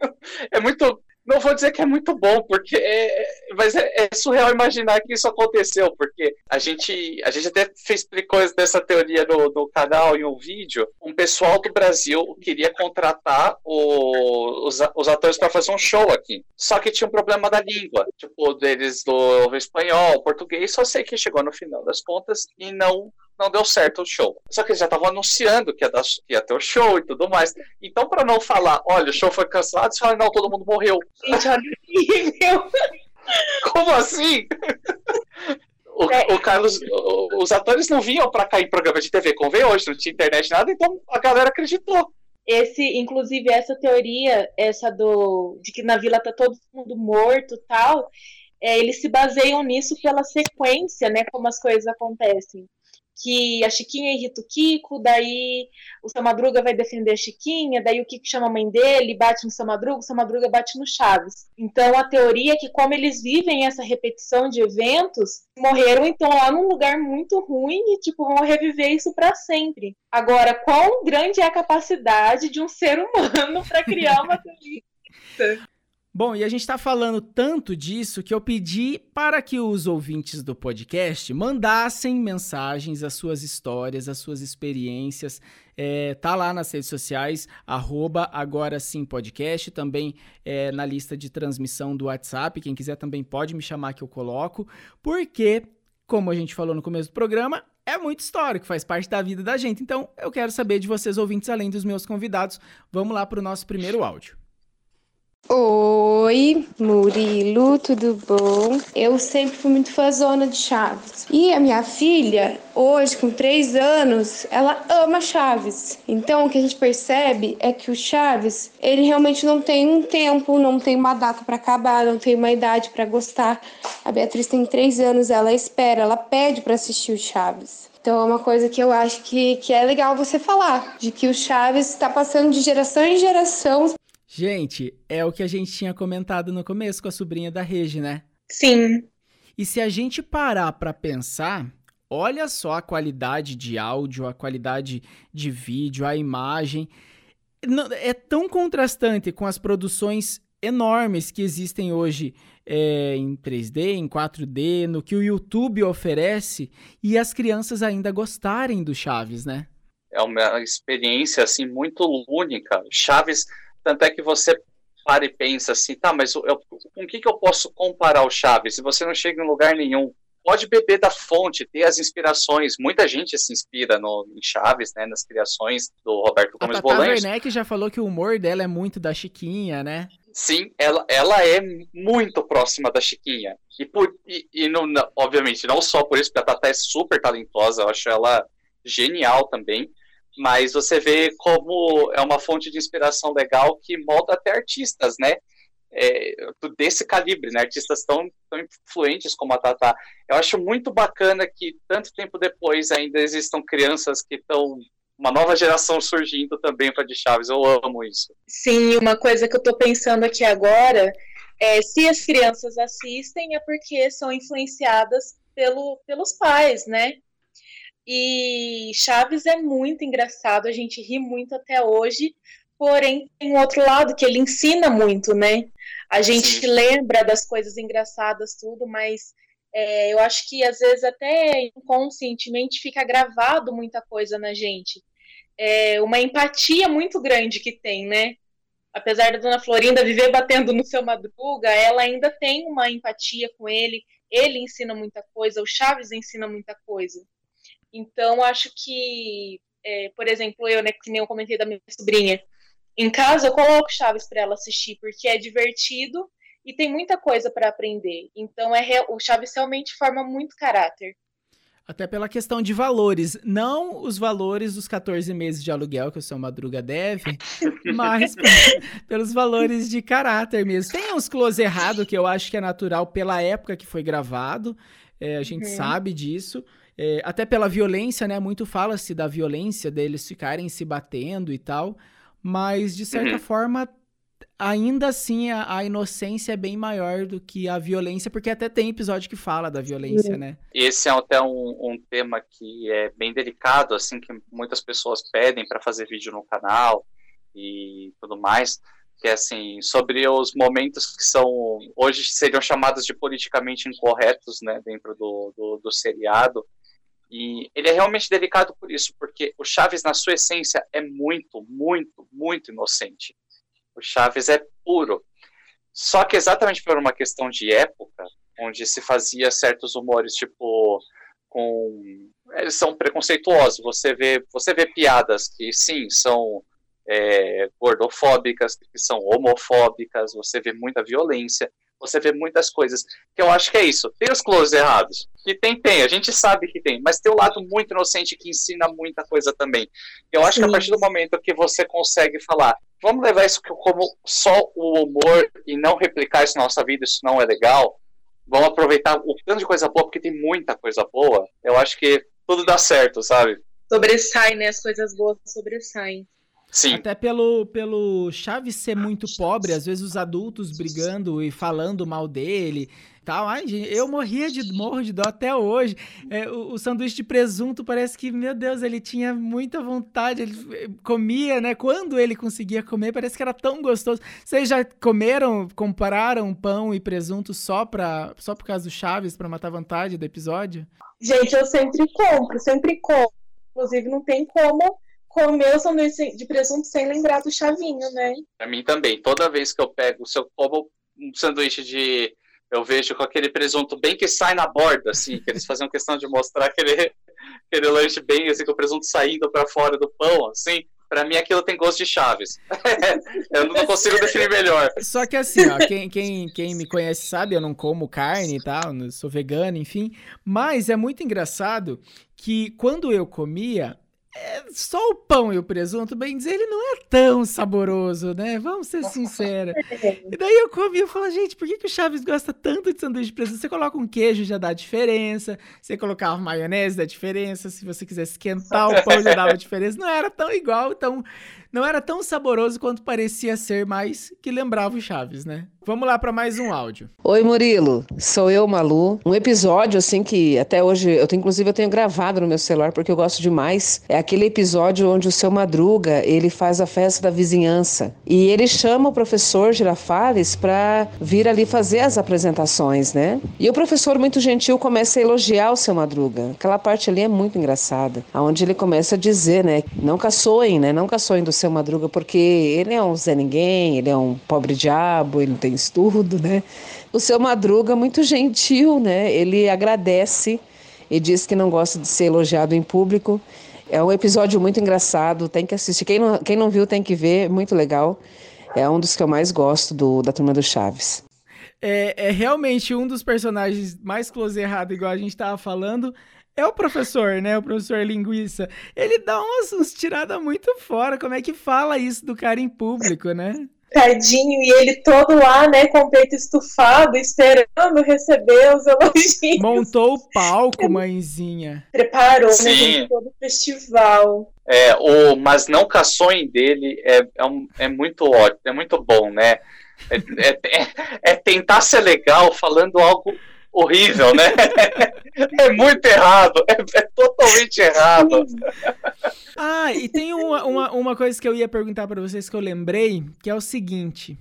é muito não vou dizer que é muito bom, porque é, é, mas é, é, surreal imaginar que isso aconteceu, porque a gente, a gente até fez explicou dessa teoria no, no canal em um vídeo. Um pessoal do Brasil queria contratar o, os, os atores para fazer um show aqui. Só que tinha um problema da língua, tipo, deles do espanhol, português, só sei que chegou no final das contas e não não deu certo o show. Só que eles já estavam anunciando que ia, dar, que ia, ter o show e tudo mais. Então, para não falar, olha, o show foi cancelado, eles falaram, não, todo mundo morreu. Gente, olha Como assim? O, é. o, Carlos, os atores não vinham para cair em programa de TV como vem hoje, não tinha internet nada, então a galera acreditou. Esse, inclusive, essa teoria, essa do de que na vila tá todo mundo morto tal, é, eles se baseiam nisso pela sequência, né, como as coisas acontecem. Que a Chiquinha irrita o Kiko, daí o Seu Madruga vai defender a Chiquinha, daí o Kiko chama a mãe dele, bate no Seu Madruga, o Seu Madruga bate no Chaves. Então a teoria é que como eles vivem essa repetição de eventos, morreram então lá num lugar muito ruim e tipo vão reviver isso para sempre. Agora, quão grande é a capacidade de um ser humano para criar uma teoria? Bom, e a gente está falando tanto disso que eu pedi para que os ouvintes do podcast mandassem mensagens, as suas histórias, as suas experiências. É, tá lá nas redes sociais, arroba agora sim podcast, também é, na lista de transmissão do WhatsApp. Quem quiser também pode me chamar que eu coloco, porque, como a gente falou no começo do programa, é muito histórico, faz parte da vida da gente. Então, eu quero saber de vocês, ouvintes, além dos meus convidados. Vamos lá para o nosso primeiro áudio. Oi, Murilo, tudo bom? Eu sempre fui muito fãzona de Chaves. E a minha filha, hoje com três anos, ela ama Chaves. Então o que a gente percebe é que o Chaves, ele realmente não tem um tempo, não tem uma data para acabar, não tem uma idade para gostar. A Beatriz tem três anos, ela espera, ela pede para assistir o Chaves. Então é uma coisa que eu acho que, que é legal você falar, de que o Chaves está passando de geração em geração. Gente, é o que a gente tinha comentado no começo com a sobrinha da Regi, né? Sim. E se a gente parar para pensar, olha só a qualidade de áudio, a qualidade de vídeo, a imagem. É tão contrastante com as produções enormes que existem hoje é, em 3D, em 4D, no que o YouTube oferece, e as crianças ainda gostarem do Chaves, né? É uma experiência assim muito única. Chaves tanto é que você para e pensa assim, tá, mas eu, com o que, que eu posso comparar o Chaves? Se você não chega em lugar nenhum, pode beber da fonte, ter as inspirações. Muita gente se inspira no, em Chaves, né, nas criações do Roberto Gomes Bolaños. A Werneck já falou que o humor dela é muito da Chiquinha, né? Sim, ela, ela é muito próxima da Chiquinha. E, por, e, e não, obviamente, não só por isso, porque a Tata é super talentosa, eu acho ela genial também, mas você vê como é uma fonte de inspiração legal que molda até artistas, né? É, desse calibre, né? Artistas tão, tão influentes como a Tata. Eu acho muito bacana que tanto tempo depois ainda existam crianças que estão uma nova geração surgindo também para de Chaves. Eu amo isso. Sim, uma coisa que eu estou pensando aqui agora é se as crianças assistem é porque são influenciadas pelo, pelos pais, né? E Chaves é muito engraçado, a gente ri muito até hoje, porém tem um outro lado que ele ensina muito, né? A gente Sim. lembra das coisas engraçadas, tudo, mas é, eu acho que às vezes até inconscientemente fica gravado muita coisa na gente. É uma empatia muito grande que tem, né? Apesar da dona Florinda viver batendo no seu madruga, ela ainda tem uma empatia com ele. Ele ensina muita coisa, o Chaves ensina muita coisa. Então, acho que, é, por exemplo, eu, né, que nem eu comentei da minha sobrinha, em casa eu coloco Chaves para ela assistir, porque é divertido e tem muita coisa para aprender. Então, é o Chaves realmente forma muito caráter. Até pela questão de valores. Não os valores dos 14 meses de aluguel que o seu Madruga deve, mas pelos valores de caráter mesmo. Tem uns close errado que eu acho que é natural pela época que foi gravado. É, a gente uhum. sabe disso. É, até pela violência, né? Muito fala-se da violência deles ficarem se batendo e tal. Mas, de certa uhum. forma, ainda assim a, a, inocência é bem maior do que a violência, porque até tem episódio que fala da violência, uhum. né? Esse é até um, um, tema que é bem delicado, assim, que muitas pessoas pedem para fazer vídeo no canal e tudo mais, que é assim, sobre os momentos que são, hoje seriam chamados de politicamente incorretos, né, dentro do, do, do seriado, e ele é realmente delicado por isso, porque o Chaves, na sua essência, é muito, muito, muito inocente. O Chaves é puro. Só que exatamente por uma questão de época, onde se fazia certos humores, tipo, com. Eles são preconceituosos. Você vê, você vê piadas que, sim, são é, gordofóbicas, que são homofóbicas, você vê muita violência você vê muitas coisas. Que eu acho que é isso. Tem os closes errados. Que tem, tem. A gente sabe que tem. Mas tem o lado muito inocente que ensina muita coisa também. Eu acho Sim. que a partir do momento que você consegue falar, vamos levar isso como só o humor e não replicar isso na nossa vida, isso não é legal. Vamos aproveitar o tanto de coisa boa, porque tem muita coisa boa. Eu acho que tudo dá certo, sabe? Sobressai, né? As coisas boas sobressaem. Sim. Até pelo, pelo Chaves ser muito pobre, às vezes os adultos brigando e falando mal dele tal. Ai, gente, eu morria de morro de dó até hoje. É, o, o, sanduíche de presunto parece que, meu Deus, ele tinha muita vontade, ele eh, comia, né? Quando ele conseguia comer, parece que era tão gostoso. Vocês já comeram, compararam pão e presunto só, pra, só por causa do Chaves, para matar a vontade do episódio? Gente, eu sempre compro, sempre compro. Inclusive, não tem como comer o sanduíche de presunto sem lembrar do chavinho, né? Pra mim também. Toda vez que eu pego, se eu como um sanduíche de eu vejo com aquele presunto bem que sai na borda, assim, que eles faziam questão de mostrar aquele, aquele lanche bem, assim, com o presunto saindo para fora do pão, assim. Pra mim aquilo tem gosto de chaves. eu não consigo definir melhor. Só que assim, ó, quem, quem, quem me conhece sabe, eu não como carne e tal, sou vegano, enfim. Mas é muito engraçado que quando eu comia, é, só o pão e o presunto, bem dizer, ele não é tão saboroso, né? Vamos ser sinceros. E daí eu comi e falo, gente, por que, que o Chaves gosta tanto de sanduíche de presunto? Você coloca um queijo, já dá diferença. Você colocava maionese, dá diferença. Se você quisesse esquentar o pão, já dava diferença. Não era tão igual, então não era tão saboroso quanto parecia ser, mas que lembrava o Chaves, né? Vamos lá para mais um áudio. Oi, Murilo. Sou eu, Malu. Um episódio, assim, que até hoje, eu tenho, inclusive, eu tenho gravado no meu celular porque eu gosto demais. É aquele episódio onde o seu Madruga, ele faz a festa da vizinhança. E ele chama o professor Girafales para vir ali fazer as apresentações, né? E o professor, muito gentil, começa a elogiar o seu Madruga. Aquela parte ali é muito engraçada. Onde ele começa a dizer, né? Não caçoem, né? Não caçoem do seu Madruga porque ele é um Zé Ninguém, ele é um pobre diabo, ele não tem estudo, né? O seu Madruga, muito gentil, né? Ele agradece e diz que não gosta de ser elogiado em público. É um episódio muito engraçado, tem que assistir. Quem não, quem não viu tem que ver, muito legal. É um dos que eu mais gosto do, da Turma do Chaves. É, é realmente um dos personagens mais close errado, igual a gente estava falando. É o professor, né? O professor linguiça. Ele dá umas, umas tiradas muito fora. Como é que fala isso do cara em público, né? Tadinho, e ele todo lá, né, com o peito estufado, esperando receber os elogios. Montou o palco, mãezinha. Preparou, né, Sim. né, todo o festival. É, o Mas Não Caçoem dele é, é, um, é muito ótimo, é muito bom, né? É, é, é, é tentar ser legal falando algo horrível, né? É muito errado, é, é totalmente errado. Ah, e tem uma, uma, uma coisa que eu ia perguntar para vocês que eu lembrei, que é o seguinte: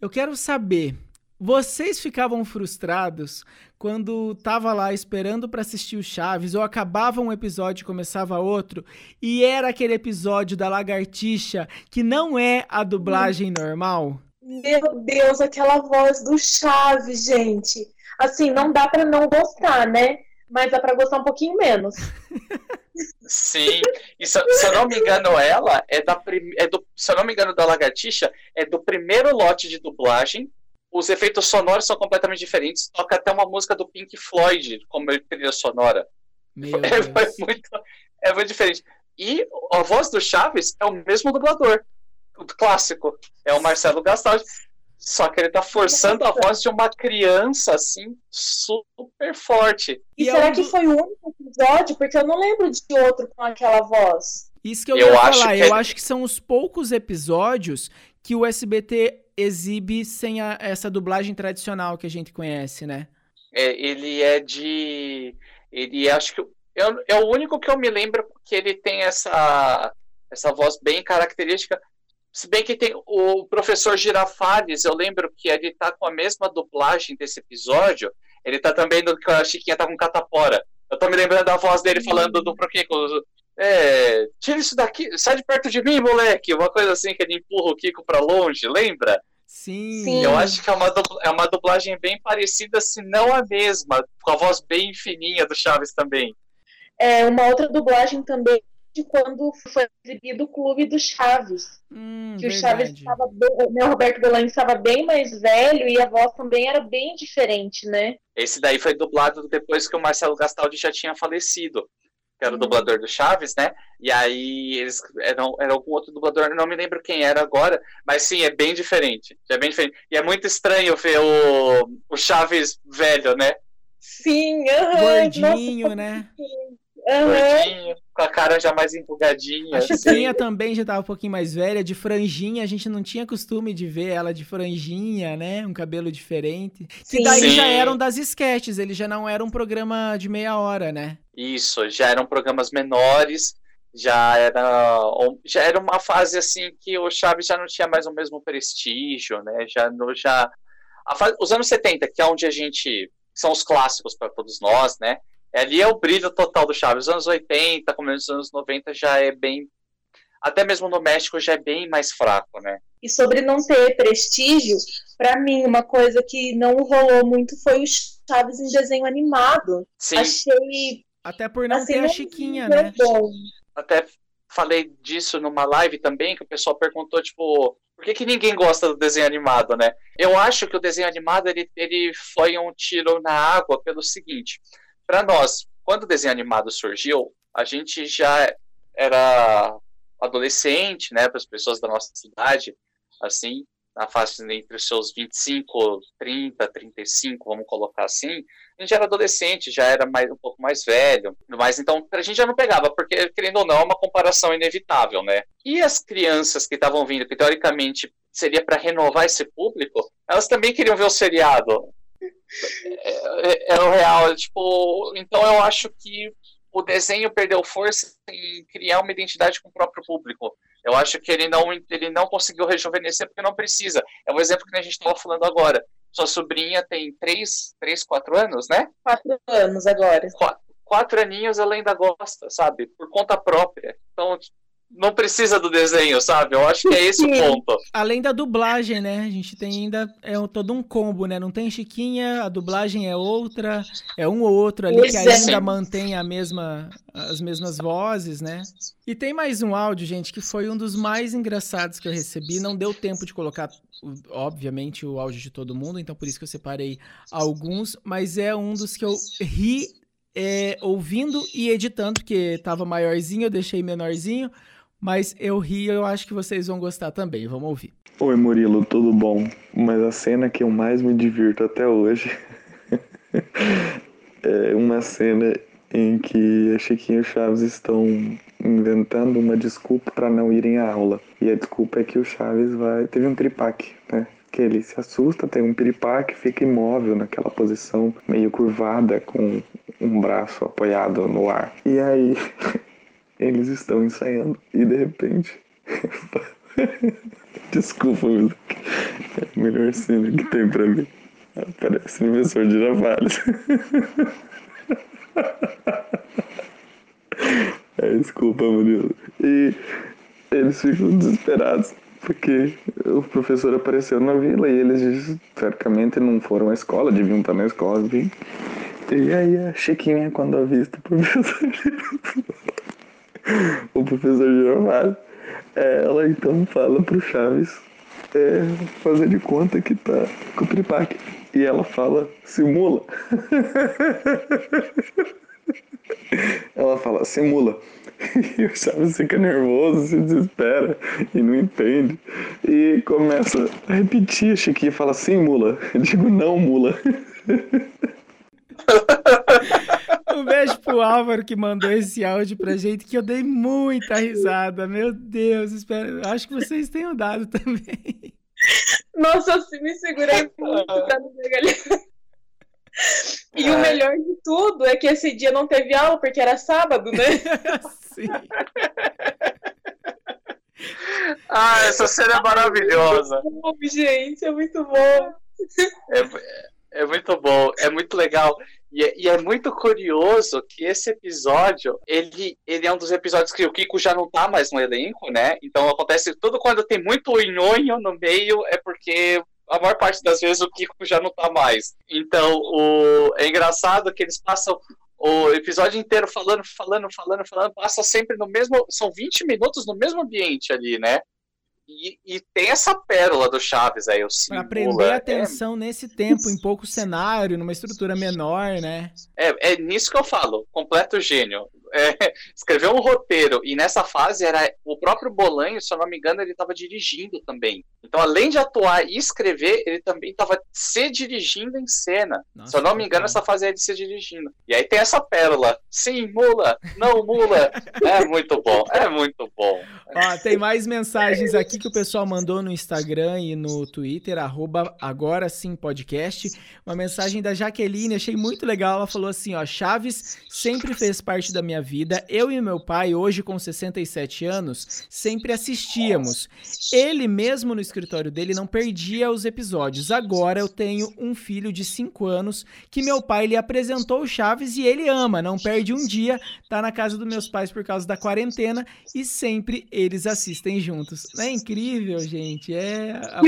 eu quero saber, vocês ficavam frustrados quando tava lá esperando para assistir o Chaves ou acabava um episódio e começava outro e era aquele episódio da lagartixa que não é a dublagem normal? Meu Deus, aquela voz do Chaves, gente assim, não dá para não gostar, né? Mas dá para gostar um pouquinho menos. Sim, e se, se, eu não me engano, ela é da é do, se eu não me engano, da Lagartixa, é do primeiro lote de dublagem. Os efeitos sonoros são completamente diferentes. Toca até uma música do Pink Floyd como trilha sonora. É, é, muito, é muito diferente. E a voz do Chaves é o mesmo dublador, o clássico. É o Marcelo Gastaldi. Só que ele tá forçando a voz de uma criança, assim, super forte. E, e será é um... que foi o único episódio? Porque eu não lembro de outro com aquela voz. Isso que eu, eu ia acho falar. Que... Eu acho que são os poucos episódios que o SBT exibe sem a, essa dublagem tradicional que a gente conhece, né? É, ele é de. Ele acho que. Eu, é o único que eu me lembro que ele tem essa, essa voz bem característica. Se bem que tem o professor Girafales, eu lembro que ele tá com a mesma dublagem desse episódio. Ele tá também no que a Chiquinha tá com catapora. Eu tô me lembrando da voz dele falando do Kiko. É, tira isso daqui, sai de perto de mim, moleque. Uma coisa assim que ele empurra o Kiko pra longe, lembra? Sim. Sim. Eu acho que é uma, é uma dublagem bem parecida, se não a mesma, com a voz bem fininha do Chaves também. É, uma outra dublagem também de quando foi exibido o Clube dos Chaves. Hum, que verdade. o Chaves estava o meu Roberto Bolaño estava bem mais velho e a voz também era bem diferente, né? Esse daí foi dublado depois que o Marcelo Gastaldi já tinha falecido, que era o hum. dublador do Chaves, né? E aí eles eram era algum outro dublador, não me lembro quem era agora, mas sim, é bem diferente. É bem diferente. E é muito estranho ver o, o Chaves velho, né? Sim, uhum, gordinho, nossa, né? Uhum. Com a cara já mais empolgadinha. A Chiquinha assim. também já tava um pouquinho mais velha, de franjinha, a gente não tinha costume de ver ela de franjinha, né? Um cabelo diferente. Sim. Que daí Sim. já eram das sketches, ele já não era um programa de meia hora, né? Isso, já eram programas menores, já era já era uma fase assim que o Chaves já não tinha mais o mesmo prestígio, né? Já no já fase, os anos 70, que é onde a gente são os clássicos para todos nós, né? Ali é o brilho total do Chaves. Os anos 80, começo dos anos 90 já é bem até mesmo no México já é bem mais fraco, né? E sobre não ter prestígio, para mim uma coisa que não rolou muito foi o Chaves em desenho animado. Sim. Achei até por não assim, ter a Chiquinha, né? Bom. Até falei disso numa live também, que o pessoal perguntou, tipo, por que, que ninguém gosta do desenho animado, né? Eu acho que o desenho animado, ele, ele foi um tiro na água pelo seguinte, para nós, quando o desenho animado surgiu, a gente já era adolescente, né, para as pessoas da nossa cidade, assim, na fase entre os seus 25, 30, 35, vamos colocar assim, a gente era adolescente, já era mais, um pouco mais velho, mas então a gente já não pegava, porque querendo ou não, é uma comparação inevitável, né? E as crianças que estavam vindo, que teoricamente seria para renovar esse público, elas também queriam ver o seriado. É, é, é, o real, tipo, então eu acho que o desenho perdeu força em criar uma identidade com o próprio público. Eu acho que ele não, ele não conseguiu rejuvenescer porque não precisa. É um exemplo que a gente estava falando agora. Sua sobrinha tem 3, 3 4 anos, né? 4 anos agora. 4, 4 aninhos ela ainda gosta, sabe? Por conta própria. Então, não precisa do desenho, sabe? Eu acho que é esse o ponto. Além da dublagem, né? A gente tem ainda é todo um combo, né? Não tem Chiquinha, a dublagem é outra, é um ou outro ali que ainda mantém a mesma, as mesmas vozes, né? E tem mais um áudio, gente, que foi um dos mais engraçados que eu recebi. Não deu tempo de colocar, obviamente, o áudio de todo mundo, então por isso que eu separei alguns, mas é um dos que eu ri é, ouvindo e editando, porque tava maiorzinho, eu deixei menorzinho mas eu ri eu acho que vocês vão gostar também. Vamos ouvir. Oi, Murilo, tudo bom? Mas a cena que eu mais me divirto até hoje é uma cena em que a Chiquinha e Chaves estão inventando uma desculpa para não irem à aula. E a desculpa é que o Chaves vai. Teve um tripaque, né? Que ele se assusta, tem um piripaque, fica imóvel naquela posição meio curvada, com um braço apoiado no ar. E aí eles estão ensaiando e de repente. Desculpa, mas é a melhor cena que tem pra mim. Aparece o professor de Girafales. é, desculpa, Murilo. E eles ficam desesperados porque o professor apareceu na vila e eles, teoricamente, não foram à escola, deviam estar na escola, enfim. E aí a Chiquinha, quando avista o professor. o professor Giromar, é, ela então fala pro Chaves é, fazer de conta que tá com o tripaque. E ela fala, simula. ela fala, simula. E o Chaves fica nervoso, se desespera e não entende. E começa a repetir, Chiquinha fala, sim, mula. Eu digo, não, mula. Um beijo pro Álvaro que mandou esse áudio pra gente, que eu dei muita risada. Meu Deus, espero. Acho que vocês tenham dado também. Nossa, eu me segurei muito pra não E o melhor de tudo é que esse dia não teve aula, porque era sábado, né? Sim. ah, essa cena é maravilhosa. É bom, gente, é muito bom. É, é muito bom, é muito legal. E é, e é, muito curioso que esse episódio, ele, ele é um dos episódios que o Kiko já não tá mais no elenco, né? Então acontece tudo quando tem muito nhonho no meio, é porque a maior parte das vezes o Kiko já não tá mais. Então o, é engraçado que eles passam o episódio inteiro falando, falando, falando, falando, passa sempre no mesmo. São 20 minutos no mesmo ambiente ali, né? E, e, tem essa pérola do Chaves aí, o Para prender a atenção é... nesse tempo, em pouco cenário, numa estrutura menor, né? É, é nisso que eu falo, completo gênio. É, escrever um roteiro. E nessa fase era o próprio Bolanho, se eu não me engano, ele estava dirigindo também. Então, além de atuar e escrever, ele também estava se dirigindo em cena. Nossa, se eu não me engano, essa fase é de se dirigindo. E aí tem essa pérola. Sim, mula. Não, mula. É muito bom. É muito bom. Ó, tem mais mensagens aqui que o pessoal mandou no Instagram e no Twitter, arroba agora sim podcast. Uma mensagem da Jaqueline, achei muito legal. Ela falou assim: ó, Chaves sempre fez parte da minha vida. Eu e meu pai, hoje com 67 anos, sempre assistíamos. Ele mesmo no escritório dele não perdia os episódios. Agora eu tenho um filho de 5 anos que meu pai lhe apresentou o Chaves e ele ama, não perde um dia, tá na casa dos meus pais por causa da quarentena e sempre eles assistem juntos. Não é incrível, gente? É a,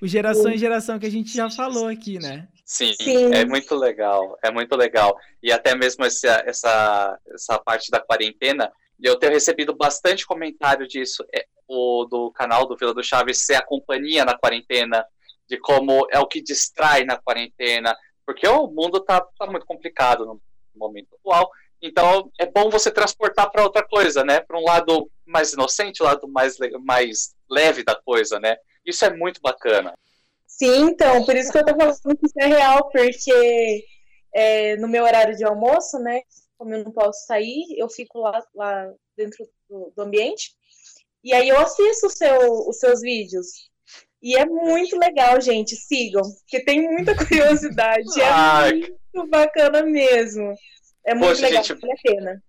o geração em geração que a gente já falou aqui, né? Sim, Sim, é muito legal, é muito legal. E até mesmo essa, essa, essa parte da quarentena, eu tenho recebido bastante comentário disso, é, o, do canal do Vila do Chaves ser a companhia na quarentena, de como é o que distrai na quarentena, porque o mundo tá, tá muito complicado no momento atual, então é bom você transportar para outra coisa, né? Para um lado mais inocente, um lado mais, mais leve da coisa, né? Isso é muito bacana. Sim, então, por isso que eu tô falando que isso é real, porque é, no meu horário de almoço, né? Como eu não posso sair, eu fico lá, lá dentro do, do ambiente. E aí eu assisto seu, os seus vídeos. E é muito legal, gente. Sigam, porque tem muita curiosidade. é muito bacana mesmo. É muito Poxa, legal, gente... vale a pena.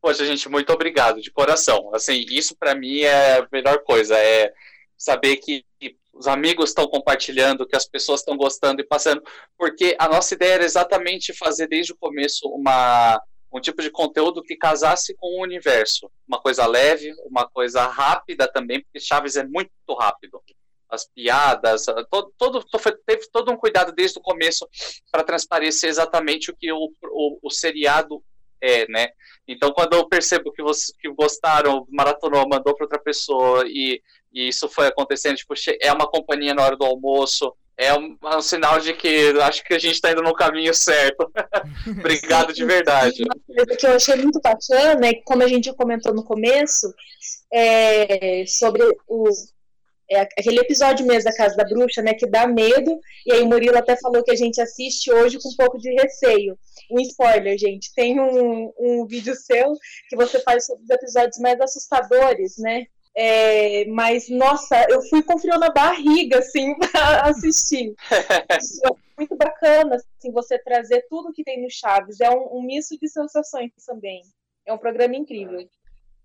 Poxa, gente, muito obrigado, de coração. Assim, isso para mim é a melhor coisa, é saber que os amigos estão compartilhando, que as pessoas estão gostando e passando, porque a nossa ideia era exatamente fazer desde o começo uma, um tipo de conteúdo que casasse com o universo. Uma coisa leve, uma coisa rápida também, porque Chaves é muito rápido. As piadas, todo, todo, teve todo um cuidado desde o começo para transparecer exatamente o que o, o, o seriado é, né? Então, quando eu percebo que vocês que gostaram, maratonou, mandou para outra pessoa e, e, isso foi acontecendo, tipo, é uma companhia na hora do almoço, é um, é um sinal de que acho que a gente está indo no caminho certo. Obrigado de verdade. Uma coisa que eu achei muito bacana é que, como a gente comentou no começo, é, sobre o, é aquele episódio mesmo da Casa da Bruxa, né, que dá medo, e aí o Murilo até falou que a gente assiste hoje com um pouco de receio. Um spoiler, gente, tem um, um vídeo seu que você faz sobre os episódios mais assustadores, né, é, mas, nossa, eu fui com frio na barriga, assim, pra assistir. muito bacana, assim, você trazer tudo que tem no Chaves. É um, um misto de sensações também. É um programa incrível.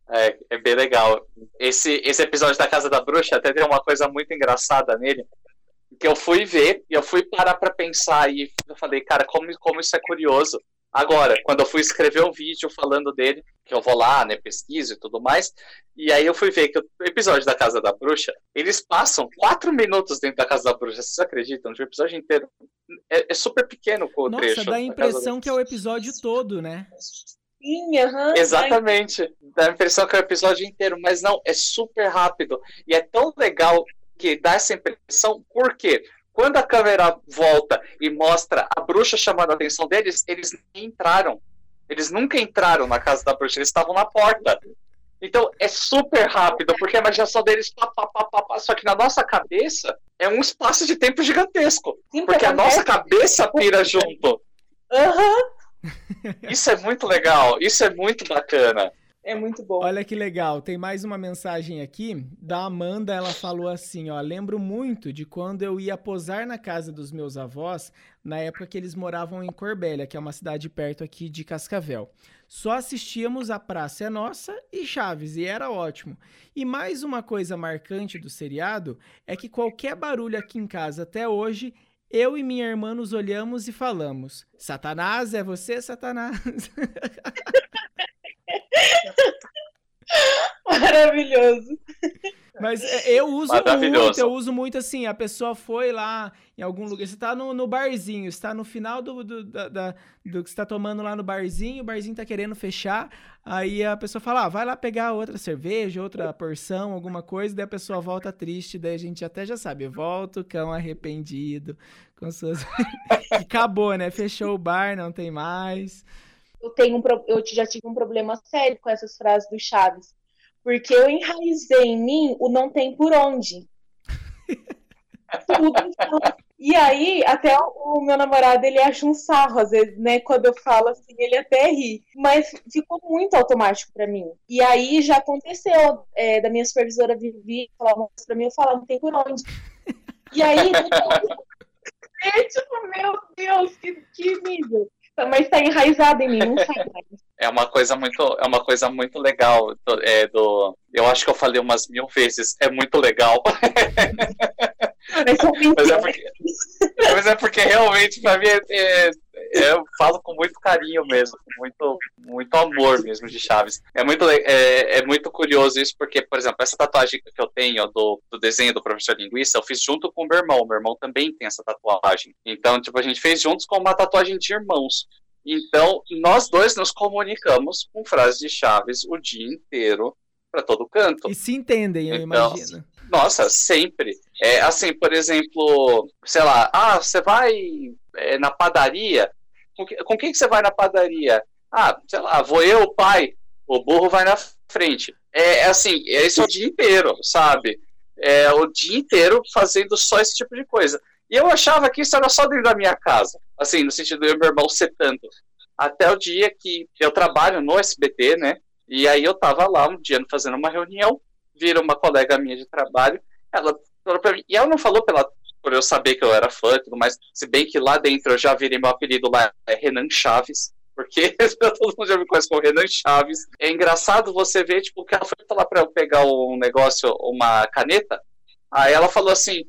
É, é bem legal. Esse, esse episódio da Casa da Bruxa até tem uma coisa muito engraçada nele, que eu fui ver e eu fui parar para pensar e eu falei, cara, como, como isso é curioso. Agora, quando eu fui escrever um vídeo falando dele, que eu vou lá, né, pesquiso e tudo mais, e aí eu fui ver que o episódio da Casa da Bruxa, eles passam quatro minutos dentro da Casa da Bruxa, vocês acreditam? De um episódio inteiro. É, é super pequeno o Nossa, trecho. Nossa, dá a impressão que é o episódio todo, né? Sim, uhum, Exatamente. Dá a impressão que é o episódio inteiro, mas não, é super rápido. E é tão legal que dá essa impressão, por quê? Quando a câmera volta e mostra a bruxa chamando a atenção deles, eles nem entraram. Eles nunca entraram na casa da bruxa, eles estavam na porta. Então é super rápido, porque a imaginação deles, pá, pá, pá, pá, pá, só que na nossa cabeça é um espaço de tempo gigantesco. Sim, porque a nossa cabeça pira junto. Uhum. Isso é muito legal, isso é muito bacana. É muito bom. Olha que legal, tem mais uma mensagem aqui da Amanda, ela falou assim, ó, lembro muito de quando eu ia posar na casa dos meus avós, na época que eles moravam em Corbélia, que é uma cidade perto aqui de Cascavel. Só assistíamos a Praça é Nossa e Chaves, e era ótimo. E mais uma coisa marcante do seriado é que qualquer barulho aqui em casa até hoje eu e minha irmã nos olhamos e falamos: Satanás, é você, Satanás? Maravilhoso. Mas é, eu uso muito, eu uso muito assim, a pessoa foi lá em algum lugar, você tá no, no barzinho, está no final do, do, da, da, do que você tá tomando lá no barzinho, o barzinho tá querendo fechar, aí a pessoa fala, ah, vai lá pegar outra cerveja, outra porção, alguma coisa, daí a pessoa volta triste, daí a gente até já sabe, volta o cão arrependido, com suas... acabou, né, fechou o bar, não tem mais... eu tenho um, eu já tive um problema sério com essas frases do Chaves. Porque eu enraizei em mim o não tem por onde. Tudo e aí, até o meu namorado, ele acha um sarro, às vezes, né? Quando eu falo assim, ele até ri. Mas ficou muito automático para mim. E aí já aconteceu é, da minha supervisora Vivi falar uma coisa pra mim, eu falar, não tem por onde. E aí, tipo, meu Deus, que, que nível. Mas está enraizado em mim, não sai mais. É uma coisa muito, é uma coisa muito legal. É, do, eu acho que eu falei umas mil vezes. É muito legal. Mas é porque, mas é porque realmente, para mim, é, é, eu falo com muito carinho mesmo, com muito, muito amor mesmo de Chaves. É muito, é, é muito curioso isso, porque, por exemplo, essa tatuagem que eu tenho do, do desenho do professor linguista, eu fiz junto com o meu irmão. Meu irmão também tem essa tatuagem. Então, tipo, a gente fez juntos com uma tatuagem de irmãos. Então, nós dois nos comunicamos com frases de Chaves o dia inteiro para todo canto. E se entendem, eu então, imagino. Nossa, sempre. É assim, por exemplo, sei lá, ah, você vai é, na padaria. Com, que, com quem que você vai na padaria? Ah, sei lá, vou eu, o pai. O burro vai na frente. É, é assim, é esse é o dia inteiro, sabe? É o dia inteiro fazendo só esse tipo de coisa. E eu achava que isso era só dentro da minha casa. Assim, no sentido de eu e meu irmão setando. Até o dia que eu trabalho no SBT, né? E aí eu tava lá um dia fazendo uma reunião vira uma colega minha de trabalho, ela falou pra mim, e ela não falou pela, por eu saber que eu era fã e tudo mais, se bem que lá dentro eu já virei meu apelido lá, é Renan Chaves, porque todo mundo já me conhece como Renan Chaves. É engraçado você ver, tipo, que ela foi falar pra eu pegar um negócio, uma caneta, aí ela falou assim,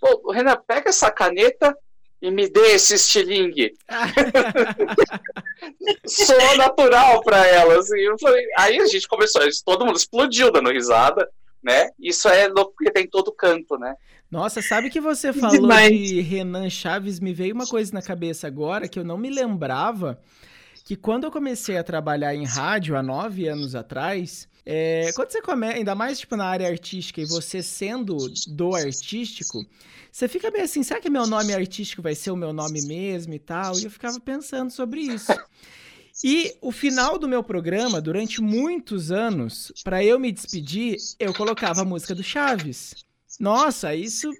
pô, Renan, pega essa caneta e me dê esse estilingue. Sou natural para ela, assim. Eu falei, aí a gente começou, todo mundo explodiu dando risada, né? Isso é louco porque tem todo canto, né? Nossa, sabe que você falou Demais. de Renan Chaves? Me veio uma coisa na cabeça agora que eu não me lembrava. Que quando eu comecei a trabalhar em rádio há nove anos atrás, é, quando você começa, ainda mais tipo na área artística e você sendo do artístico, você fica bem assim, será que meu nome artístico vai ser o meu nome mesmo e tal? E eu ficava pensando sobre isso. E o final do meu programa, durante muitos anos, para eu me despedir, eu colocava a música do Chaves. Nossa, isso.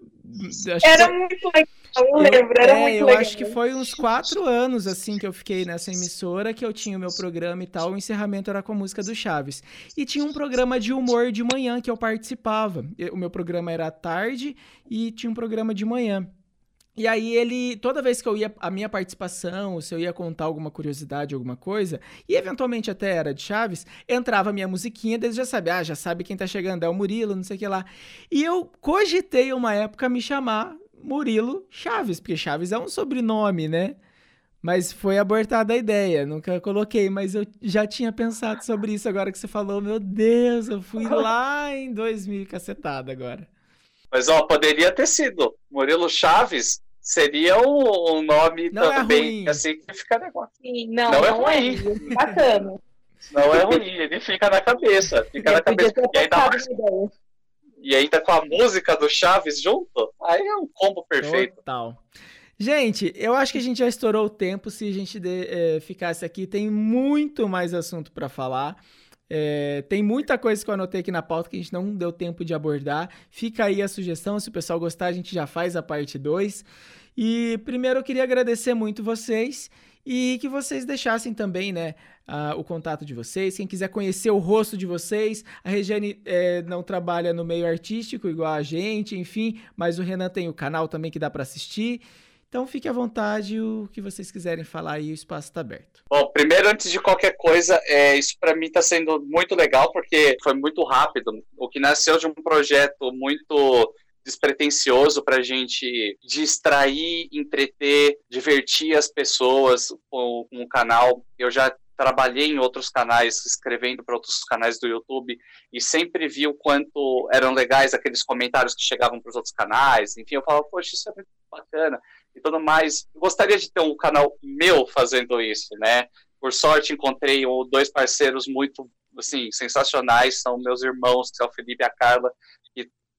Era muito legal. Eu lembro, era é, muito eu legal. acho que foi uns quatro anos, assim, que eu fiquei nessa emissora, que eu tinha o meu programa e tal, o encerramento era com a música do Chaves. E tinha um programa de humor de manhã que eu participava. O meu programa era à tarde e tinha um programa de manhã. E aí ele, toda vez que eu ia, a minha participação, se eu ia contar alguma curiosidade, alguma coisa, e eventualmente até era de Chaves, entrava a minha musiquinha, desde já sabe, ah, já sabe quem tá chegando, é o Murilo, não sei o que lá. E eu cogitei uma época me chamar Murilo Chaves, porque Chaves é um sobrenome, né? Mas foi abortada a ideia, nunca coloquei, mas eu já tinha pensado sobre isso agora que você falou. Meu Deus, eu fui lá em 2000 cacetada agora. Mas ó, poderia ter sido Murilo Chaves, seria um, um nome não é também, é assim que fica negócio. Sim, não, não, é não é ruim. É bacana. Não é ruim, ele fica na cabeça, fica na cabeça. E ainda mais, e ainda com a música do Chaves junto, aí é um combo perfeito. Total. Gente, eu acho que a gente já estourou o tempo. Se a gente de, é, ficasse aqui, tem muito mais assunto para falar. É, tem muita coisa que eu anotei aqui na pauta que a gente não deu tempo de abordar. Fica aí a sugestão. Se o pessoal gostar, a gente já faz a parte 2. E primeiro eu queria agradecer muito vocês e que vocês deixassem também, né, uh, o contato de vocês. Quem quiser conhecer o rosto de vocês, a Regiane é, não trabalha no meio artístico igual a gente, enfim, mas o Renan tem o canal também que dá para assistir. Então fique à vontade, o que vocês quiserem falar aí, o espaço está aberto. Bom, primeiro, antes de qualquer coisa, é, isso para mim está sendo muito legal, porque foi muito rápido. O que nasceu de um projeto muito despretensioso para a gente distrair, entreter, divertir as pessoas com, com o canal. Eu já trabalhei em outros canais, escrevendo para outros canais do YouTube, e sempre vi o quanto eram legais aqueles comentários que chegavam para os outros canais. Enfim, eu falava, poxa, isso é muito bacana e tudo mais. Eu gostaria de ter um canal meu fazendo isso, né? Por sorte, encontrei dois parceiros muito assim, sensacionais, são meus irmãos, que são o Felipe e a Carla,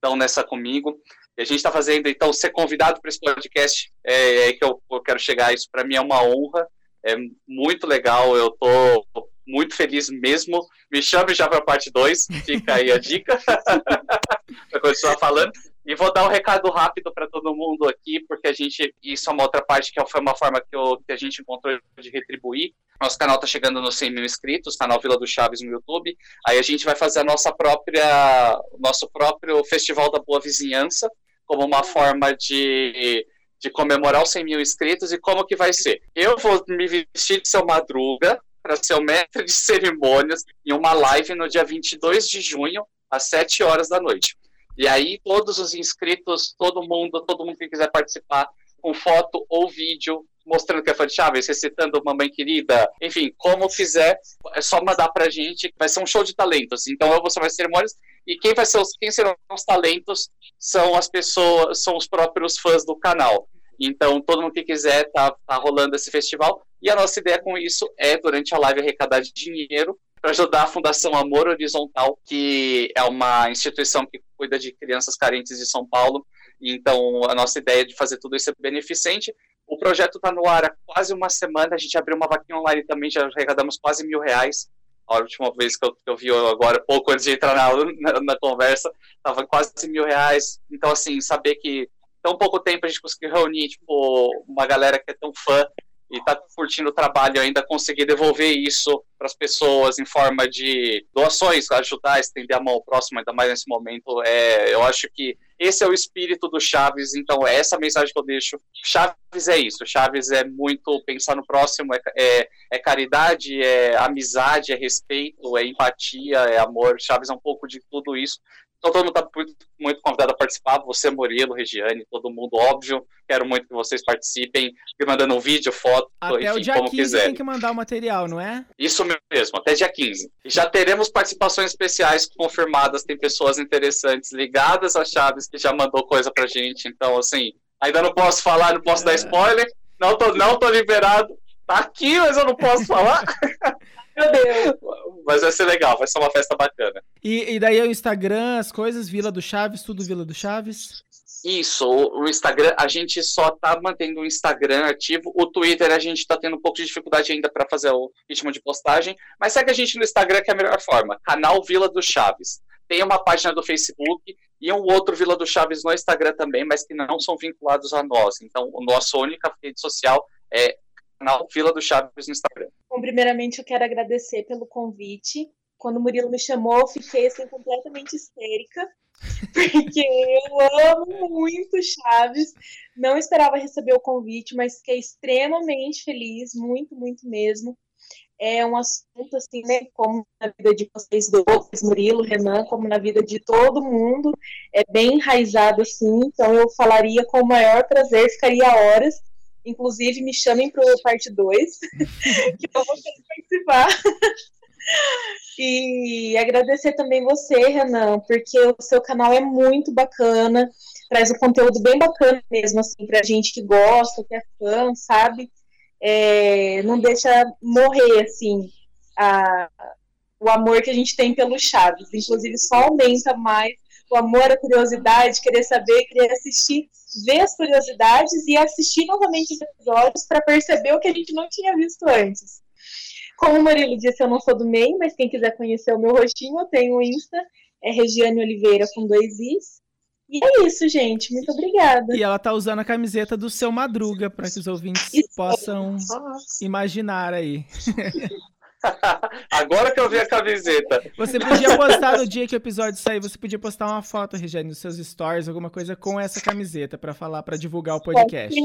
estão nessa comigo. E a gente está fazendo, então, ser convidado para esse podcast, é, é que eu, eu, quero chegar. Isso para mim é uma honra. É muito legal, eu tô muito feliz mesmo. Me chame já para a parte 2, fica aí a dica para continuar falando. E vou dar um recado rápido para todo mundo aqui, porque a gente, isso é uma outra parte que foi uma forma que, eu, que a gente encontrou de retribuir. Nosso canal está chegando nos 100 mil inscritos, canal Vila do Chaves no YouTube. Aí a gente vai fazer a nossa própria, nosso próprio Festival da Boa Vizinhança, como uma forma de, de comemorar os 100 mil inscritos. E como que vai ser? Eu vou me vestir de seu Madruga, para ser o mestre de cerimônias em uma live no dia 22 de junho, às 7 horas da noite. E aí, todos os inscritos, todo mundo, todo mundo que quiser participar, com foto ou vídeo, mostrando que é fã de Chaves, recitando Mamãe Querida, enfim, como fizer, é só mandar pra gente, vai ser um show de talentos. Então eu vou ser mais cerimônias, e quem vai ser os, quem serão os talentos são as pessoas, são os próprios fãs do canal. Então, todo mundo que quiser, tá, tá rolando esse festival. E a nossa ideia com isso é, durante a live, arrecadar dinheiro para ajudar a Fundação Amor Horizontal, que é uma instituição que cuida de crianças carentes de São Paulo. Então, a nossa ideia de fazer tudo isso é beneficente. O projeto está no ar há quase uma semana. A gente abriu uma vaquinha online também, já arrecadamos quase mil reais. A última vez que eu, que eu vi agora, pouco antes de entrar na, na, na conversa, estava quase mil reais. Então, assim, saber que tão pouco tempo a gente conseguiu reunir tipo, uma galera que é tão fã e está curtindo o trabalho ainda conseguir devolver isso para as pessoas em forma de doações, ajudar a estender a mão ao próximo, ainda mais nesse momento. É, eu acho que esse é o espírito do Chaves, então é essa mensagem que eu deixo. Chaves é isso, Chaves é muito pensar no próximo, é, é, é caridade, é amizade, é respeito, é empatia, é amor. Chaves é um pouco de tudo isso. Então todo mundo está muito, muito convidado a participar, você, Murilo, Regiane, todo mundo, óbvio. Quero muito que vocês participem, me mandando um vídeo, foto, até enfim, o dia como 15 quiser. tem que mandar o material, não é? Isso mesmo, até dia 15. Já teremos participações especiais confirmadas, tem pessoas interessantes ligadas às chaves que já mandou coisa pra gente, então assim, ainda não posso falar, não posso é. dar spoiler, não tô, não tô liberado. Tá aqui, mas eu não posso falar. Meu Deus. Mas vai ser legal, vai ser uma festa bacana. E, e daí é o Instagram, as coisas, Vila do Chaves, tudo Vila do Chaves? Isso, o Instagram, a gente só tá mantendo o Instagram ativo. O Twitter a gente tá tendo um pouco de dificuldade ainda para fazer o ritmo de postagem, mas segue a gente no Instagram que é a melhor forma. Canal Vila do Chaves. Tem uma página do Facebook e um outro Vila do Chaves no Instagram também, mas que não são vinculados a nós. Então, a nossa única rede social é canal Vila do Chaves no Instagram. Bom, primeiramente eu quero agradecer pelo convite. Quando o Murilo me chamou, eu fiquei assim, completamente histérica, porque eu amo muito Chaves. Não esperava receber o convite, mas fiquei extremamente feliz, muito, muito mesmo. É um assunto assim, né, como na vida de vocês dois, Murilo, Renan, como na vida de todo mundo, é bem enraizado assim, então eu falaria com o maior prazer, ficaria horas Inclusive, me chamem para o parte 2, que eu vou participar. e agradecer também você, Renan, porque o seu canal é muito bacana, traz um conteúdo bem bacana mesmo, assim, pra gente que gosta, que é fã, sabe? É, não deixa morrer, assim, a, o amor que a gente tem pelo Chaves. Inclusive, só aumenta mais o amor, a curiosidade, querer saber, querer assistir ver as curiosidades e assistir novamente os episódios para perceber o que a gente não tinha visto antes. Como o Murilo disse, eu não sou do MEI, mas quem quiser conhecer o meu rostinho, eu tenho o Insta, é Regiane Oliveira com dois Is. E é isso, gente. Muito obrigada. E ela tá usando a camiseta do seu Madruga, para que os ouvintes isso. possam imaginar aí. Agora que eu vi a camiseta. Você podia postar no dia que o episódio sair, você podia postar uma foto, Regiane, nos seus stories, alguma coisa com essa camiseta para falar, para divulgar o podcast.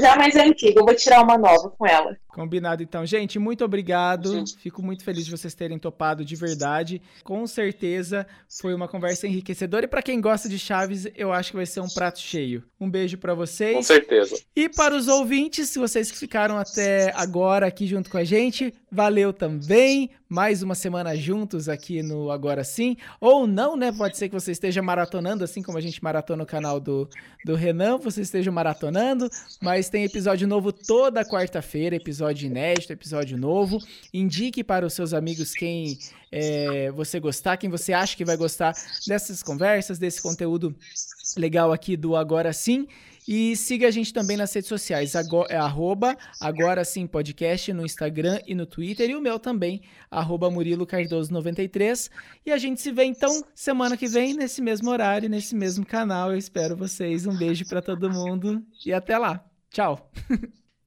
Já mais é antiga, eu vou tirar uma nova com ela. Combinado então. Gente, muito obrigado. Fico muito feliz de vocês terem topado de verdade. Com certeza foi uma conversa enriquecedora e para quem gosta de Chaves, eu acho que vai ser um prato cheio. Um beijo para vocês. Com certeza. E para os ouvintes, se vocês que ficaram até agora aqui junto com a gente, valeu também mais uma semana juntos aqui no Agora Sim. Ou não, né? Pode ser que você esteja maratonando, assim como a gente maratona o canal do, do Renan, você esteja maratonando. Mas tem episódio novo toda quarta-feira, episódio inédito, episódio novo. Indique para os seus amigos quem é, você gostar, quem você acha que vai gostar dessas conversas, desse conteúdo legal aqui do Agora Sim. E siga a gente também nas redes sociais, agora, é arroba agora sim podcast no Instagram e no Twitter, e o meu também, arroba Murilo Cardoso93. E a gente se vê então semana que vem, nesse mesmo horário, nesse mesmo canal. Eu espero vocês. Um beijo para todo mundo e até lá. Tchau!